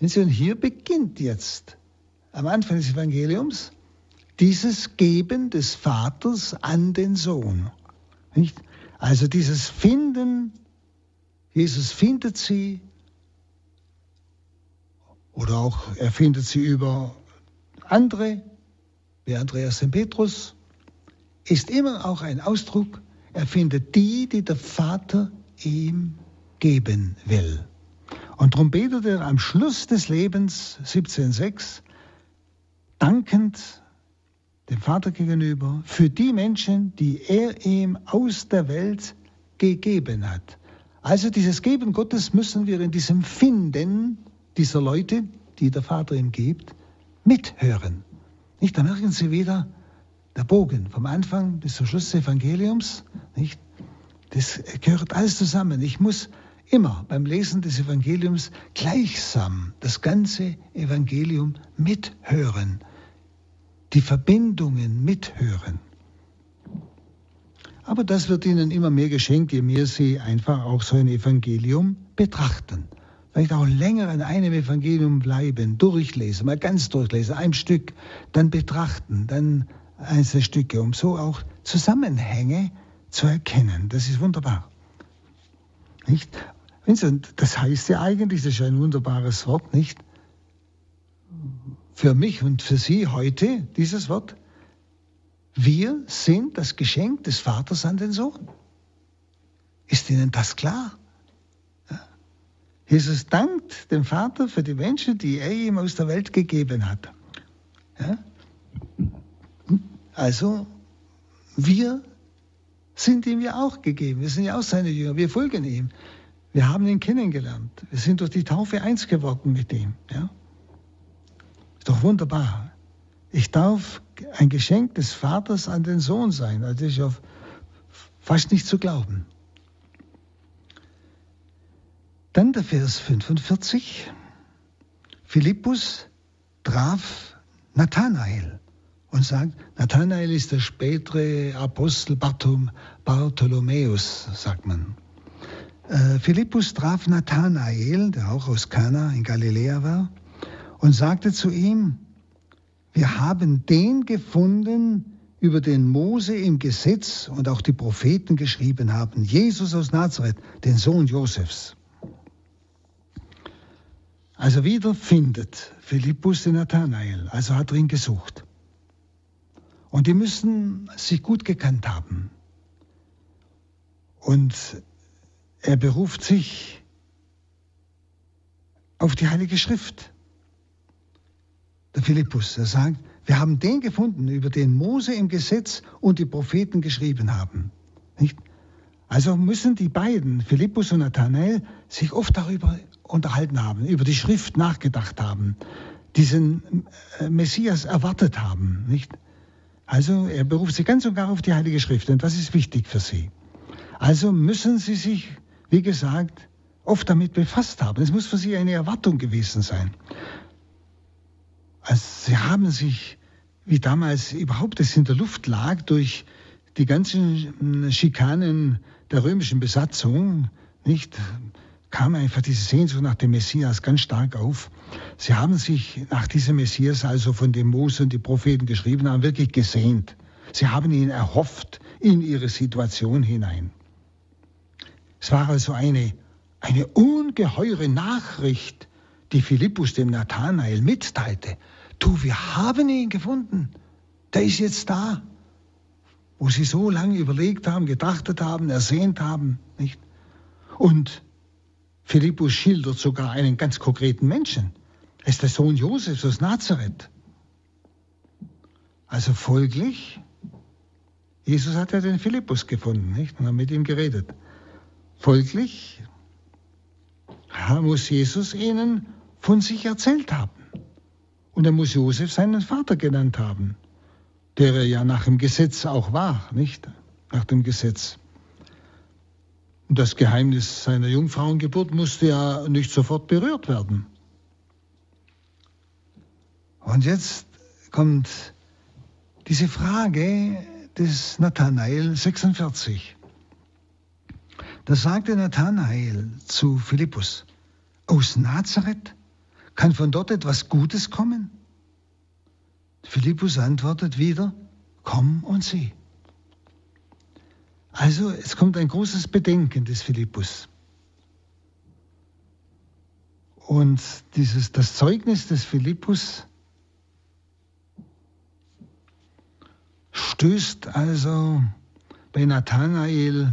Speaker 2: Und hier beginnt jetzt am Anfang des Evangeliums dieses Geben des Vaters an den Sohn. Nicht? Also dieses Finden, Jesus findet sie oder auch er findet sie über andere, wie Andreas und Petrus, ist immer auch ein Ausdruck, er findet die, die der Vater ihm geben will. Und darum betet er am Schluss des Lebens 17,6, dankend dem Vater gegenüber, für die Menschen, die er ihm aus der Welt gegeben hat. Also dieses Geben Gottes müssen wir in diesem Finden dieser Leute, die der Vater ihm gibt, mithören. Nicht, da merken Sie wieder der Bogen vom Anfang bis zum Schluss des Evangeliums. Nicht? Das gehört alles zusammen. Ich muss immer beim Lesen des Evangeliums gleichsam das ganze Evangelium mithören die Verbindungen mithören. Aber das wird ihnen immer mehr geschenkt, je mehr sie einfach auch so ein Evangelium betrachten. Vielleicht auch länger an einem Evangelium bleiben, durchlesen, mal ganz durchlesen, ein Stück, dann betrachten, dann einzelne Stücke, um so auch Zusammenhänge zu erkennen. Das ist wunderbar. Nicht? Das heißt ja eigentlich, das ist ein wunderbares Wort, nicht? für mich und für Sie heute dieses Wort. Wir sind das Geschenk des Vaters an den Sohn. Ist Ihnen das klar? Jesus dankt dem Vater für die Menschen, die er ihm aus der Welt gegeben hat. Ja. Also, wir sind ihm ja auch gegeben. Wir sind ja auch seine Jünger, wir folgen ihm. Wir haben ihn kennengelernt. Wir sind durch die Taufe eins geworden mit ihm. Ja? Ist doch wunderbar. Ich darf ein Geschenk des Vaters an den Sohn sein. Das ist ja fast nicht zu glauben. Dann der Vers 45. Philippus traf Nathanael und sagt, Nathanael ist der spätere Apostel Bartholomäus, sagt man. Äh, Philippus traf Nathanael, der auch aus Kana in Galiläa war, und sagte zu ihm, wir haben den gefunden, über den Mose im Gesetz und auch die Propheten geschrieben haben, Jesus aus Nazareth, den Sohn Josefs. Also wieder findet Philippus den Nathanael, also hat er ihn gesucht. Und die müssen sich gut gekannt haben. Und er beruft sich auf die Heilige Schrift. Der Philippus, er sagt, wir haben den gefunden, über den Mose im Gesetz und die Propheten geschrieben haben. Nicht? Also müssen die beiden, Philippus und Nathanael, sich oft darüber unterhalten haben, über die Schrift nachgedacht haben, diesen äh, Messias erwartet haben. Nicht? Also er beruft sich ganz und gar auf die Heilige Schrift und das ist wichtig für sie. Also müssen sie sich wie gesagt, oft damit befasst haben. Es muss für sie eine Erwartung gewesen sein. Also sie haben sich, wie damals überhaupt es in der Luft lag, durch die ganzen Schikanen der römischen Besatzung, nicht, kam einfach diese Sehnsucht nach dem Messias ganz stark auf. Sie haben sich nach diesem Messias, also von dem Mose und die Propheten geschrieben haben, wirklich gesehnt. Sie haben ihn erhofft in ihre Situation hinein. Es war also eine, eine ungeheure Nachricht, die Philippus dem Nathanael mitteilte. Du, wir haben ihn gefunden. Der ist jetzt da. Wo sie so lange überlegt haben, getrachtet haben, ersehnt haben, nicht? Und Philippus schildert sogar einen ganz konkreten Menschen. Er ist der Sohn Josefs aus Nazareth. Also folglich, Jesus hat ja den Philippus gefunden, nicht? Und hat mit ihm geredet. Folglich muss Jesus ihnen von sich erzählt haben. Und er muss Josef seinen Vater genannt haben, der er ja nach dem Gesetz auch war, nicht? Nach dem Gesetz. Das Geheimnis seiner Jungfrauengeburt musste ja nicht sofort berührt werden. Und jetzt kommt diese Frage des Nathanael 46. Da sagte Nathanael zu Philippus, aus Nazareth kann von dort etwas Gutes kommen? Philippus antwortet wieder, komm und sieh. Also es kommt ein großes Bedenken des Philippus. Und dieses, das Zeugnis des Philippus stößt also bei Nathanael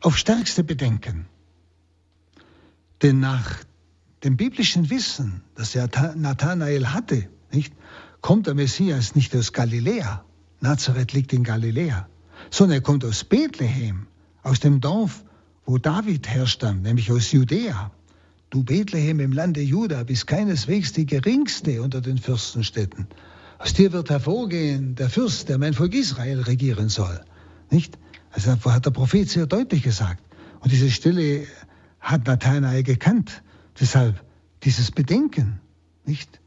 Speaker 2: auf stärkste Bedenken. Denn nach dem biblischen Wissen, das ja Nathanael hatte, nicht, kommt der Messias nicht aus Galiläa. Nazareth liegt in Galiläa, sondern er kommt aus Bethlehem, aus dem Dorf, wo David herstammt, nämlich aus Judäa. Du Bethlehem im Lande Juda bist keineswegs die geringste unter den Fürstenstädten. Aus dir wird hervorgehen der Fürst, der mein Volk Israel regieren soll. Nicht? Also hat der Prophet sehr deutlich gesagt. Und diese Stelle hat Nathanael gekannt. Deshalb dieses Bedenken, nicht?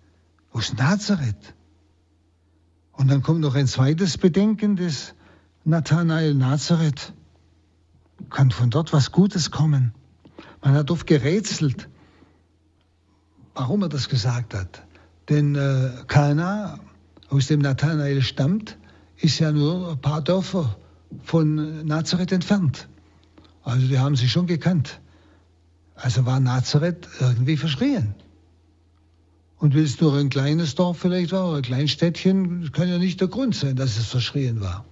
Speaker 2: Aus Nazareth. Und dann kommt noch ein zweites Bedenken des Nathanael Nazareth. Kann von dort was Gutes kommen? Man hat oft gerätselt, warum er das gesagt hat. Denn äh, Kana, aus dem Nathanael stammt, ist ja nur ein paar Dörfer von Nazareth entfernt. Also die haben sich schon gekannt. Also war Nazareth irgendwie verschrien. Und wenn es nur ein kleines Dorf vielleicht war oder ein Kleinstädtchen, kann ja nicht der Grund sein, dass es verschrien war.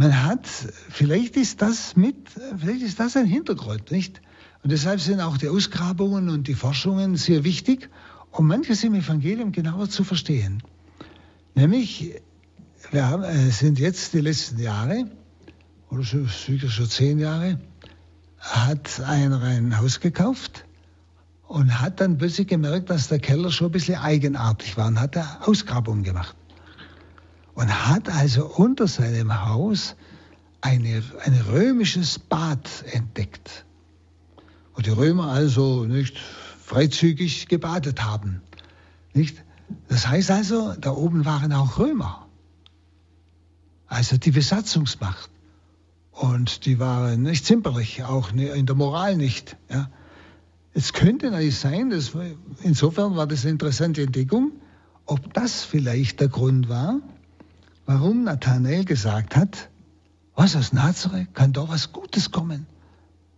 Speaker 2: Man hat, vielleicht ist das mit, vielleicht ist das ein Hintergrund, nicht? Und deshalb sind auch die Ausgrabungen und die Forschungen sehr wichtig, um manches im Evangelium genauer zu verstehen. Nämlich wir haben, äh, sind jetzt die letzten Jahre oder sicher schon zehn Jahre, hat einer ein Haus gekauft und hat dann plötzlich gemerkt, dass der Keller schon ein bisschen eigenartig war und hat da Ausgrabungen gemacht. Und hat also unter seinem Haus eine, ein römisches Bad entdeckt. Und die Römer also nicht freizügig gebadet haben. Nicht? Das heißt also, da oben waren auch Römer. Also die Besatzungsmacht. Und die waren nicht zimperlich, auch in der Moral nicht. Ja. Es könnte natürlich sein, dass, insofern war das eine interessante Entdeckung, ob das vielleicht der Grund war, warum Nathanael gesagt hat, was aus Nazareth kann da was Gutes kommen,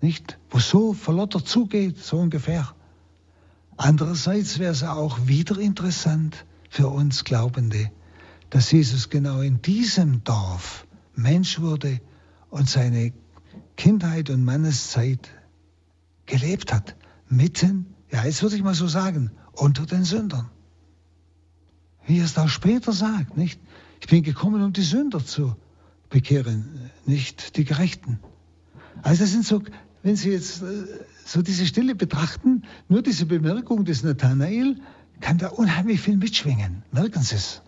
Speaker 2: nicht? Wo so verlottert zugeht, so ungefähr. Andererseits wäre es auch wieder interessant für uns Glaubende, dass Jesus genau in diesem Dorf Mensch wurde und seine Kindheit und Manneszeit gelebt hat mitten, ja, jetzt würde ich mal so sagen, unter den Sündern. Wie er es da später sagt, nicht? Ich bin gekommen, um die Sünder zu bekehren, nicht die Gerechten. Also das sind so, wenn Sie jetzt äh, so diese Stille betrachten, nur diese Bemerkung des Nathanael kann da unheimlich viel mitschwingen. Merken Sie es.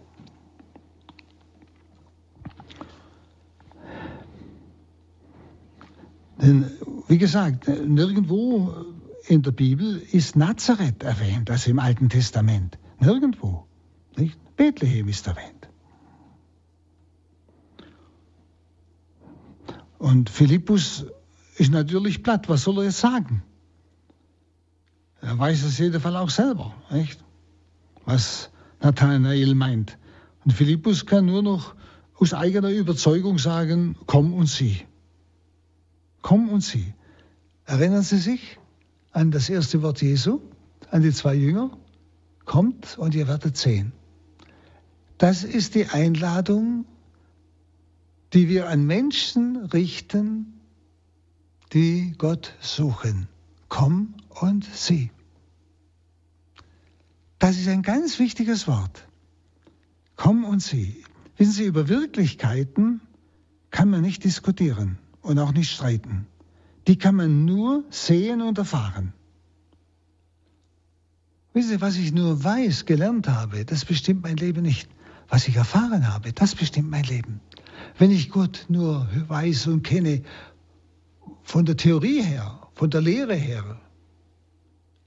Speaker 2: Denn, wie gesagt, nirgendwo in der Bibel ist Nazareth erwähnt, also im Alten Testament. Nirgendwo. Nicht? Bethlehem ist erwähnt. Und Philippus ist natürlich platt. Was soll er jetzt sagen? Er weiß es jeden Fall auch selber, nicht? was Nathanael meint. Und Philippus kann nur noch aus eigener Überzeugung sagen, komm und sieh. Komm und sieh. Erinnern Sie sich? an das erste Wort Jesu, an die zwei Jünger, kommt und ihr werdet sehen. Das ist die Einladung, die wir an Menschen richten, die Gott suchen. Komm und sieh. Das ist ein ganz wichtiges Wort. Komm und sieh. Wissen Sie, über Wirklichkeiten kann man nicht diskutieren und auch nicht streiten die kann man nur sehen und erfahren. Wissen Sie, was ich nur weiß, gelernt habe, das bestimmt mein Leben nicht. Was ich erfahren habe, das bestimmt mein Leben. Wenn ich Gott nur weiß und kenne, von der Theorie her, von der Lehre her,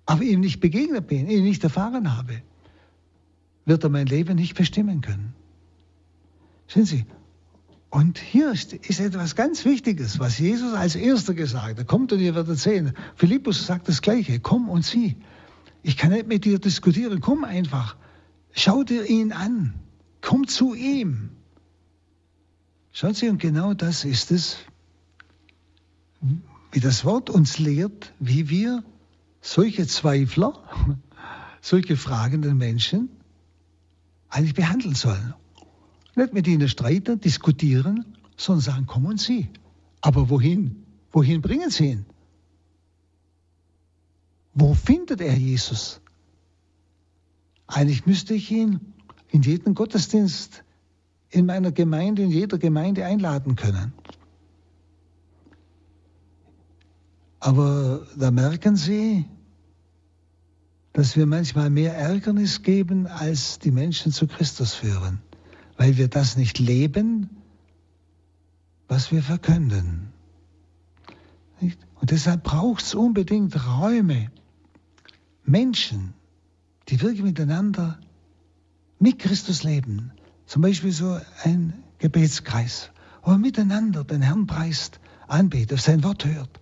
Speaker 2: aber ihm nicht begegnet bin, ihn nicht erfahren habe, wird er mein Leben nicht bestimmen können. Sehen Sie, und hier ist, ist, etwas ganz Wichtiges, was Jesus als Erster gesagt hat. Kommt und ihr werdet sehen. Philippus sagt das Gleiche. Komm und sieh. Ich kann nicht mit dir diskutieren. Komm einfach. Schau dir ihn an. Komm zu ihm. Schauen Sie, und genau das ist es, wie das Wort uns lehrt, wie wir solche Zweifler, solche fragenden Menschen eigentlich behandeln sollen. Nicht mit ihnen streiten, diskutieren, sondern sagen, kommen Sie. Aber wohin? Wohin bringen Sie ihn? Wo findet er Jesus? Eigentlich müsste ich ihn in jeden Gottesdienst in meiner Gemeinde, in jeder Gemeinde einladen können. Aber da merken Sie, dass wir manchmal mehr Ärgernis geben, als die Menschen zu Christus führen weil wir das nicht leben, was wir verkünden. Und deshalb braucht es unbedingt Räume, Menschen, die wirklich miteinander mit Christus leben. Zum Beispiel so ein Gebetskreis, wo man miteinander den Herrn preist, anbetet, sein Wort hört,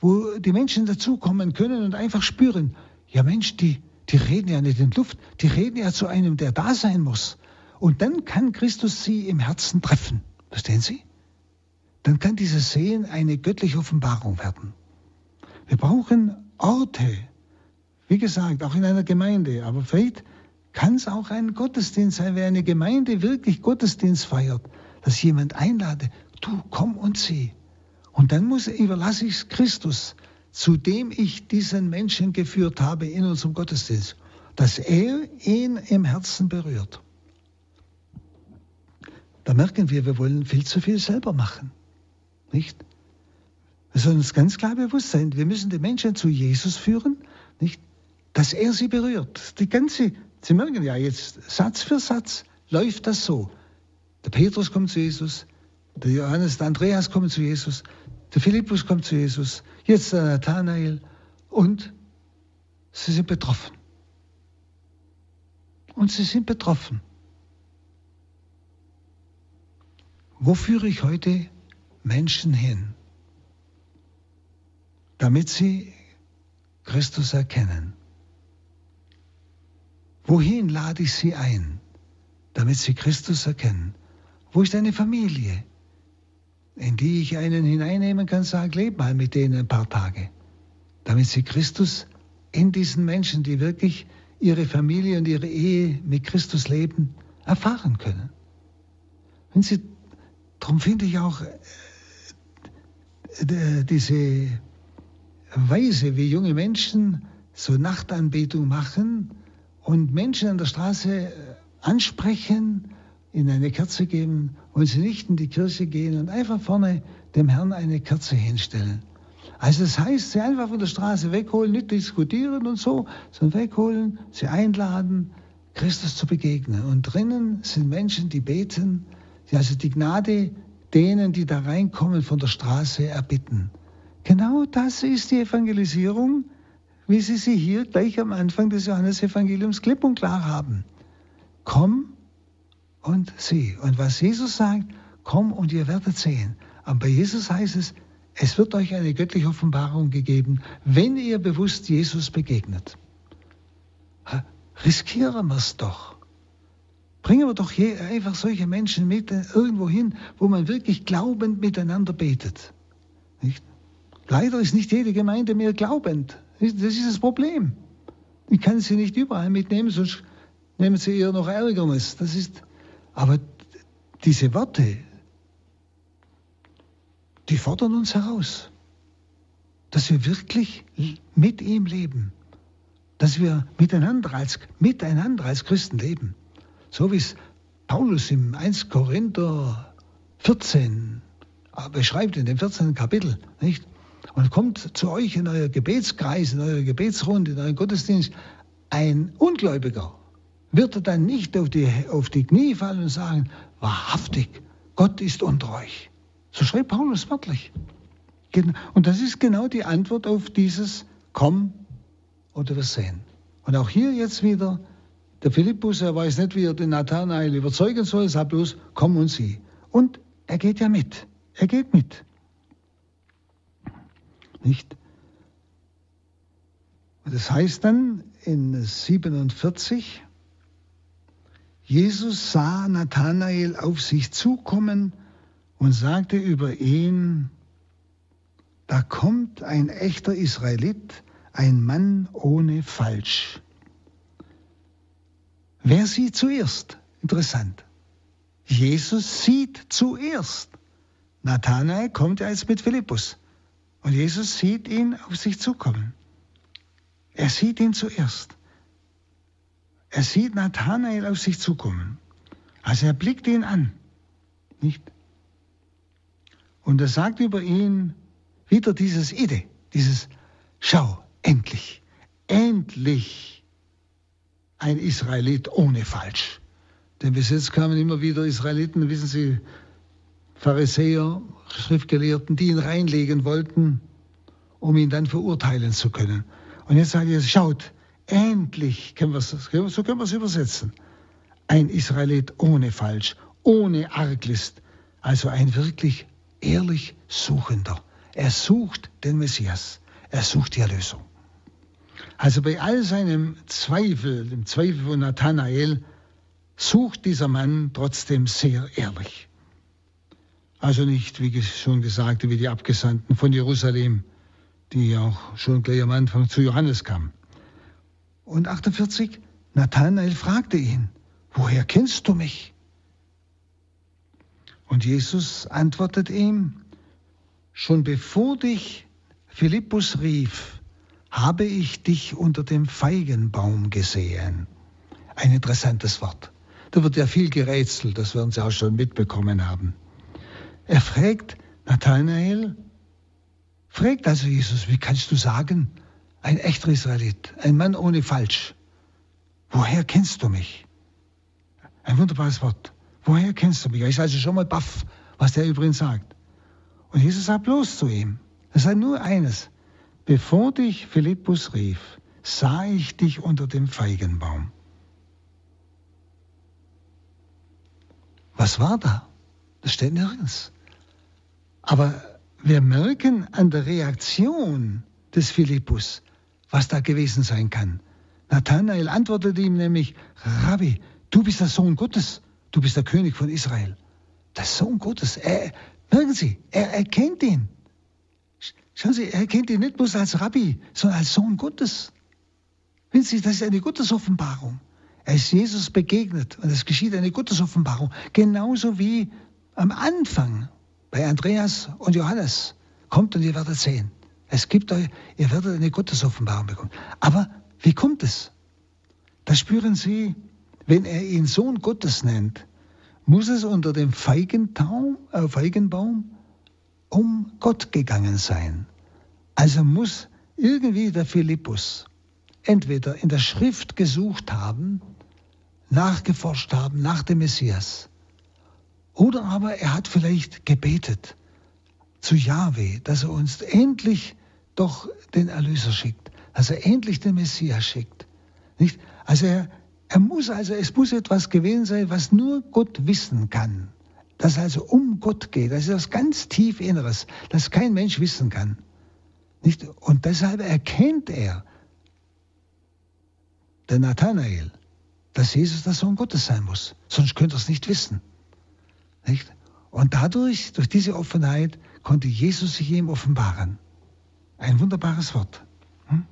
Speaker 2: wo die Menschen dazukommen können und einfach spüren, ja Mensch, die, die reden ja nicht in Luft, die reden ja zu einem, der da sein muss. Und dann kann Christus sie im Herzen treffen. Verstehen Sie? Dann kann dieses Sehen eine göttliche Offenbarung werden. Wir brauchen Orte, wie gesagt, auch in einer Gemeinde, aber vielleicht kann es auch ein Gottesdienst sein, wer eine Gemeinde wirklich Gottesdienst feiert, dass jemand einlade, du komm und sieh. Und dann muss, überlasse ich es Christus, zu dem ich diesen Menschen geführt habe in unserem Gottesdienst, dass er ihn im Herzen berührt. Da merken wir, wir wollen viel zu viel selber machen. nicht? Wir sollen uns ganz klar bewusst sein, wir müssen die Menschen zu Jesus führen, nicht? Dass er sie berührt. Die ganze, Sie merken ja jetzt, Satz für Satz läuft das so. Der Petrus kommt zu Jesus, der Johannes, der Andreas kommen zu Jesus, der Philippus kommt zu Jesus, jetzt der Nathanael und sie sind betroffen. Und sie sind betroffen. Wo führe ich heute Menschen hin, damit sie Christus erkennen? Wohin lade ich sie ein, damit sie Christus erkennen? Wo ist eine Familie, in die ich einen hineinnehmen kann, sage, leb mal mit denen ein paar Tage, damit sie Christus in diesen Menschen, die wirklich ihre Familie und ihre Ehe mit Christus leben, erfahren können. Wenn sie, darum finde ich auch äh, diese Weise, wie junge Menschen so Nachtanbetung machen und Menschen an der Straße äh, ansprechen, ihnen eine Kerze geben, wollen sie nicht in die Kirche gehen und einfach vorne dem Herrn eine Kerze hinstellen. Also das heißt, sie einfach von der Straße wegholen, nicht diskutieren und so, sondern wegholen, sie einladen, Christus zu begegnen. Und drinnen sind Menschen, die beten, die also die Gnade denen, die da reinkommen, von der Straße erbitten. Genau das ist die Evangelisierung, wie Sie sie hier gleich am Anfang des Johannesevangeliums klipp und klar haben. Komm und sieh. Und was Jesus sagt, komm und ihr werdet sehen. Aber bei Jesus heißt es, es wird euch eine göttliche Offenbarung gegeben, wenn ihr bewusst Jesus begegnet. Riskieren wir es doch. Bringen wir doch einfach solche Menschen mit irgendwo hin, wo man wirklich glaubend miteinander betet. Nicht? Leider ist nicht jede Gemeinde mehr glaubend. Das ist das Problem. Ich kann sie nicht überall mitnehmen, sonst nehmen sie eher noch Ärgernis. Das ist, aber diese Worte, die fordern uns heraus, dass wir wirklich mit ihm leben, dass wir miteinander als, miteinander als Christen leben. So wie es Paulus im 1 Korinther 14 äh, beschreibt, in dem 14. Kapitel, nicht? Und kommt zu euch in euer Gebetskreis, in eure Gebetsrunde, in euren Gottesdienst, ein Ungläubiger, wird er dann nicht auf die, auf die Knie fallen und sagen, wahrhaftig, Gott ist unter euch. So schreibt Paulus wörtlich. Und das ist genau die Antwort auf dieses Komm oder wir sehen. Und auch hier jetzt wieder, der Philippus, er weiß nicht, wie er den Nathanael überzeugen soll, er sagt bloß, komm und sieh. Und er geht ja mit. Er geht mit. Nicht? Das heißt dann in 47, Jesus sah Nathanael auf sich zukommen und sagte über ihn, da kommt ein echter Israelit, ein Mann ohne Falsch. Wer sieht zuerst? Interessant. Jesus sieht zuerst. Nathanael kommt jetzt mit Philippus. Und Jesus sieht ihn auf sich zukommen. Er sieht ihn zuerst. Er sieht Nathanael auf sich zukommen. Also er blickt ihn an. Nicht? Und er sagt über ihn wieder dieses Ide, dieses Schau, endlich, endlich ein Israelit ohne Falsch. Denn bis jetzt kamen immer wieder Israeliten, wissen Sie, Pharisäer, Schriftgelehrten, die ihn reinlegen wollten, um ihn dann verurteilen zu können. Und jetzt sagt er, schaut, endlich, können so können wir es übersetzen, ein Israelit ohne Falsch, ohne Arglist, also ein wirklich ehrlich Suchender. Er sucht den Messias, er sucht die Erlösung. Also bei all seinem Zweifel, dem Zweifel von Nathanael, sucht dieser Mann trotzdem sehr ehrlich. Also nicht, wie schon gesagt, wie die Abgesandten von Jerusalem, die auch schon gleich am Anfang zu Johannes kamen. Und 48, Nathanael fragte ihn, woher kennst du mich? Und Jesus antwortet ihm, schon bevor dich Philippus rief, habe ich dich unter dem Feigenbaum gesehen. Ein interessantes Wort. Da wird ja viel gerätselt, das werden Sie auch schon mitbekommen haben. Er fragt, Nathanael fragt also Jesus, wie kannst du sagen, ein echter Israelit, ein Mann ohne Falsch, woher kennst du mich? Ein wunderbares Wort. Woher kennst du mich? Er ist also schon mal baff, was der übrigens sagt. Und Jesus sagt bloß zu ihm, er sagt nur eines, bevor dich Philippus rief, sah ich dich unter dem Feigenbaum. Was war da? Das steht nirgends. Aber wir merken an der Reaktion des Philippus, was da gewesen sein kann. Nathanael antwortete ihm nämlich, Rabbi, du bist der Sohn Gottes, du bist der König von Israel. Der Sohn Gottes, er, merken Sie, er erkennt ihn. Schauen Sie, er erkennt ihn nicht bloß als Rabbi, sondern als Sohn Gottes. Wissen Sie, das ist eine Gottesoffenbarung. Er ist Jesus begegnet und es geschieht eine Gottesoffenbarung. Genauso wie am Anfang bei Andreas und Johannes. Kommt und ihr werdet sehen. Es gibt euch, ihr werdet eine Gottesoffenbarung bekommen. Aber wie kommt es? Das spüren Sie, wenn er ihn Sohn Gottes nennt, muss es unter dem Feigenbaum, äh, Feigenbaum um Gott gegangen sein. Also muss irgendwie der Philippus entweder in der Schrift gesucht haben, nachgeforscht haben nach dem Messias, oder aber er hat vielleicht gebetet zu Yahweh, dass er uns endlich doch den Erlöser schickt, dass er endlich den Messias schickt. Nicht? Also er, er muss also, es muss etwas gewesen sein, was nur Gott wissen kann. Das also um Gott geht. Das ist etwas ganz tief Inneres, das kein Mensch wissen kann. Nicht? Und deshalb erkennt er, der Nathanael, dass Jesus der Sohn Gottes sein muss. Sonst könnte er es nicht wissen. Nicht? Und dadurch, durch diese Offenheit, konnte Jesus sich ihm offenbaren. Ein wunderbares Wort. Hm?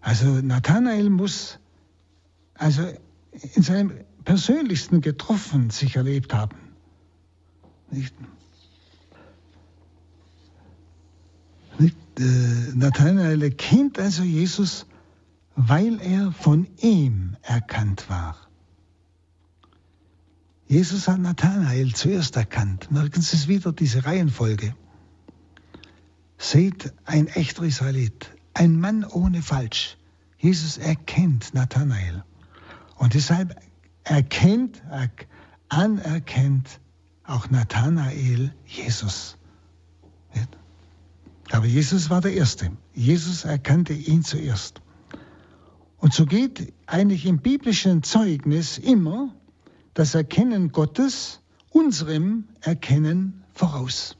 Speaker 2: Also Nathanael muss also in seinem persönlichsten getroffen sich erlebt haben. Nicht? Nicht? Äh, Nathanael kennt also Jesus, weil er von ihm erkannt war. Jesus hat Nathanael zuerst erkannt. Merken Sie es wieder, diese Reihenfolge. Seht, ein echter Israelit, ein Mann ohne Falsch. Jesus erkennt Nathanael. Und deshalb erkennt, anerkennt auch Nathanael Jesus. Aber Jesus war der Erste. Jesus erkannte ihn zuerst. Und so geht eigentlich im biblischen Zeugnis immer das Erkennen Gottes unserem Erkennen voraus.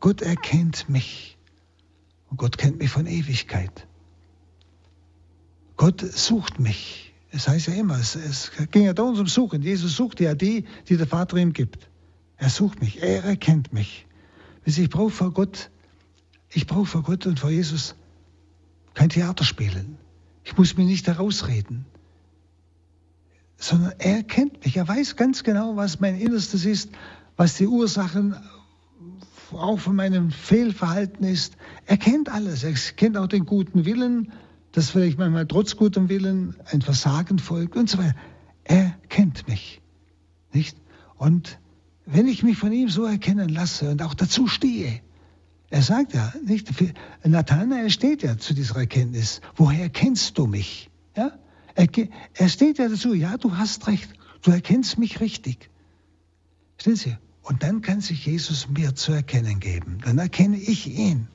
Speaker 2: Gott erkennt mich. Und Gott kennt mich von Ewigkeit. Gott sucht mich. Es heißt ja immer, es, es ging ja da uns um Suchen. Jesus sucht ja die, die der Vater ihm gibt. Er sucht mich, er erkennt mich. Ich brauche vor Gott, ich brauche vor Gott und vor Jesus kein Theater spielen. Ich muss mich nicht herausreden sondern er kennt mich. Er weiß ganz genau, was mein Innerstes ist, was die Ursachen auch von meinem Fehlverhalten ist. Er kennt alles. Er kennt auch den guten Willen, dass vielleicht manchmal trotz gutem Willen ein Versagen folgt und so weiter. Er kennt mich. Nicht? Und wenn ich mich von ihm so erkennen lasse und auch dazu stehe, er sagt ja, nicht, Nathanael steht ja zu dieser Erkenntnis. Woher kennst du mich? Ja? Er, steht ja dazu, ja, du hast recht, du erkennst mich richtig. Stehen Sie? Und dann kann sich Jesus mir zu erkennen geben. Dann erkenne ich ihn.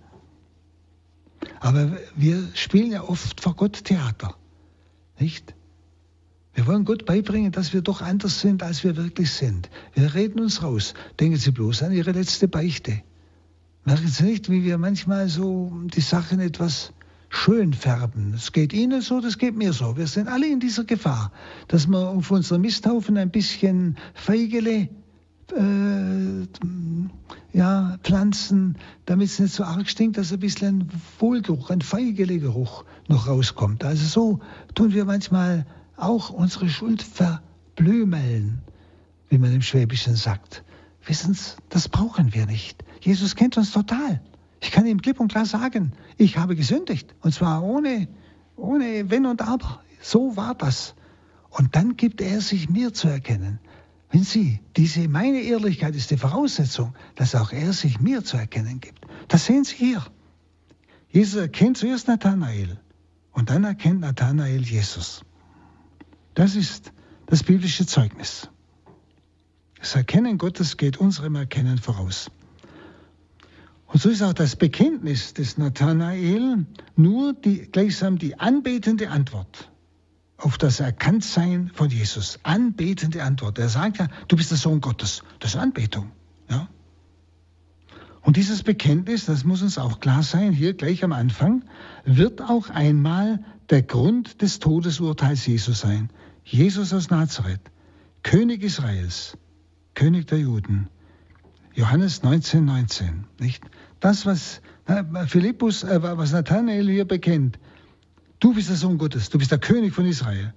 Speaker 2: Aber wir spielen ja oft vor Gott Theater. Nicht? Wir wollen Gott beibringen, dass wir doch anders sind, als wir wirklich sind. Wir reden uns raus. Denken Sie bloß an Ihre letzte Beichte. Merken Sie nicht, wie wir manchmal so die Sachen etwas schön färben. Es geht Ihnen so, das geht mir so. Wir sind alle in dieser Gefahr, dass wir auf unseren Misthaufen ein bisschen Feigele äh, ja, pflanzen, damit es nicht so arg stinkt, dass ein bisschen ein Wohlgeruch, ein Feigele-Geruch noch rauskommt. Also so tun wir manchmal auch unsere Schuld verblümeln, wie man im Schwäbischen sagt. Wissen Sie, das brauchen wir nicht. Jesus kennt uns total. Ich kann ihm klipp und klar sagen, ich habe gesündigt. Und zwar ohne, ohne Wenn und Aber. So war das. Und dann gibt er sich mir zu erkennen. Wenn Sie, diese, meine Ehrlichkeit ist die Voraussetzung, dass auch er sich mir zu erkennen gibt. Das sehen Sie hier. Jesus erkennt zuerst Nathanael und dann erkennt Nathanael Jesus. Das ist das biblische Zeugnis. Das Erkennen Gottes geht unserem Erkennen voraus. Und so ist auch das Bekenntnis des Nathanael nur die, gleichsam die anbetende Antwort auf das Erkanntsein von Jesus. Anbetende Antwort. Er sagt ja, du bist der Sohn Gottes. Das ist Anbetung. Ja? Und dieses Bekenntnis, das muss uns auch klar sein, hier gleich am Anfang, wird auch einmal der Grund des Todesurteils Jesu sein. Jesus aus Nazareth, König Israels, König der Juden. Johannes 19, 19, nicht? Das, was Philippus, äh, was Nathanael hier bekennt, du bist der Sohn Gottes, du bist der König von Israel.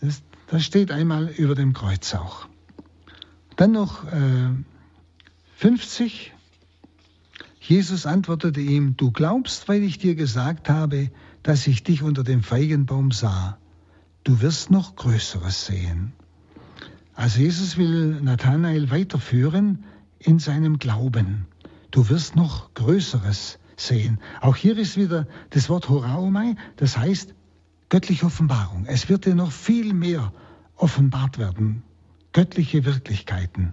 Speaker 2: Das, das steht einmal über dem Kreuz auch. Dann noch äh, 50. Jesus antwortete ihm, du glaubst, weil ich dir gesagt habe, dass ich dich unter dem Feigenbaum sah. Du wirst noch Größeres sehen. Also Jesus will Nathanael weiterführen in seinem Glauben. Du wirst noch Größeres sehen. Auch hier ist wieder das Wort Horaumai, das heißt göttliche Offenbarung. Es wird dir noch viel mehr offenbart werden. Göttliche Wirklichkeiten.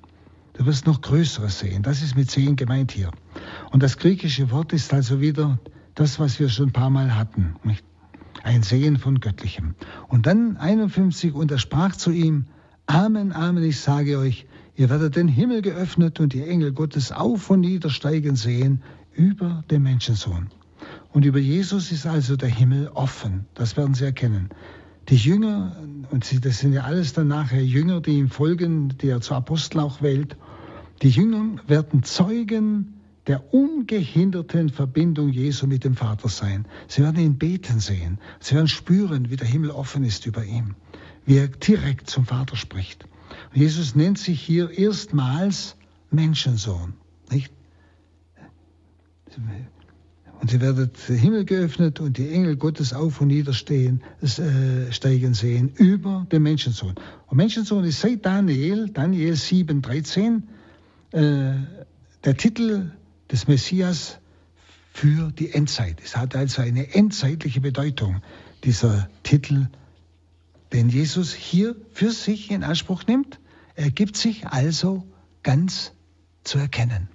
Speaker 2: Du wirst noch Größeres sehen. Das ist mit sehen gemeint hier. Und das griechische Wort ist also wieder das, was wir schon ein paar Mal hatten. Ein Sehen von Göttlichem. Und dann 51, und er sprach zu ihm, Amen, Amen, ich sage euch, ihr werdet den Himmel geöffnet und die Engel Gottes auf und niedersteigen sehen über den Menschensohn. Und über Jesus ist also der Himmel offen. Das werden Sie erkennen. Die Jünger, und das sind ja alles dann nachher Jünger, die ihm folgen, die er zu Apostel auch wählt, die Jünger werden Zeugen der ungehinderten Verbindung Jesu mit dem Vater sein. Sie werden ihn beten sehen. Sie werden spüren, wie der Himmel offen ist über ihm wie er direkt zum Vater spricht. Jesus nennt sich hier erstmals Menschensohn. Nicht? Und sie werden den Himmel geöffnet und die Engel Gottes auf und nieder stehen, äh, steigen sehen über den Menschensohn. Und Menschensohn ist seit Daniel, Daniel 7, 13, äh, der Titel des Messias für die Endzeit. Es hat also eine endzeitliche Bedeutung, dieser Titel den Jesus hier für sich in Anspruch nimmt. Er gibt sich also ganz zu erkennen.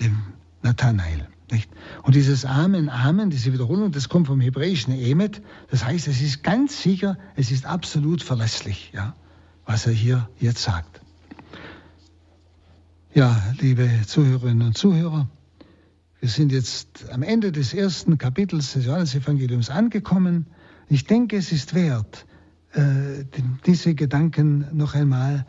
Speaker 2: Dem Nathanael. Nicht? Und dieses Amen, Amen, diese Wiederholung, das kommt vom hebräischen Emet. Das heißt, es ist ganz sicher, es ist absolut verlässlich, ja, was er hier jetzt sagt. Ja, liebe Zuhörerinnen und Zuhörer, wir sind jetzt am Ende des ersten Kapitels des Johannesevangeliums angekommen. Ich denke, es ist wert, äh, diese Gedanken noch einmal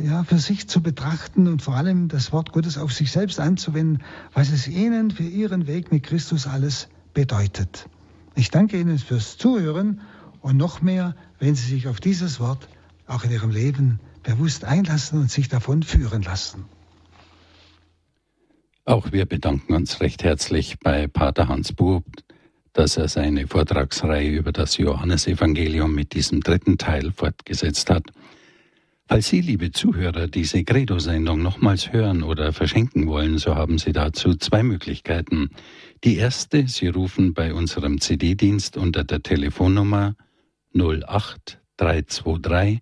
Speaker 2: ja, für sich zu betrachten und vor allem das Wort Gottes auf sich selbst anzuwenden, was es Ihnen für Ihren Weg mit Christus alles bedeutet. Ich danke Ihnen fürs Zuhören und noch mehr, wenn Sie sich auf dieses Wort auch in Ihrem Leben bewusst einlassen und sich davon führen lassen.
Speaker 1: Auch wir bedanken uns recht herzlich bei Pater Hans Bub, dass er seine Vortragsreihe über das Johannesevangelium mit diesem dritten Teil fortgesetzt hat. Falls Sie, liebe Zuhörer, diese Credo-Sendung nochmals hören oder verschenken wollen, so haben Sie dazu zwei Möglichkeiten. Die erste, Sie rufen bei unserem CD-Dienst unter der Telefonnummer 08323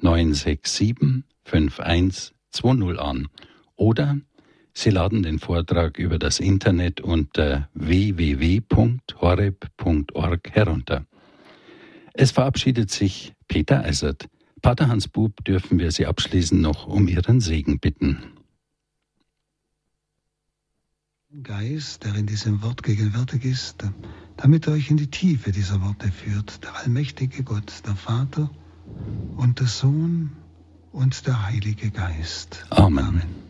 Speaker 1: 967 5120 an oder Sie laden den Vortrag über das Internet unter www.horeb.org herunter. Es verabschiedet sich Peter Eisert. Pater Hans Bub dürfen wir Sie abschließend noch um Ihren Segen bitten.
Speaker 2: Geist, der in diesem Wort gegenwärtig ist, damit er euch in die Tiefe dieser Worte führt, der allmächtige Gott, der Vater und der Sohn und der Heilige Geist.
Speaker 1: Amen. Amen.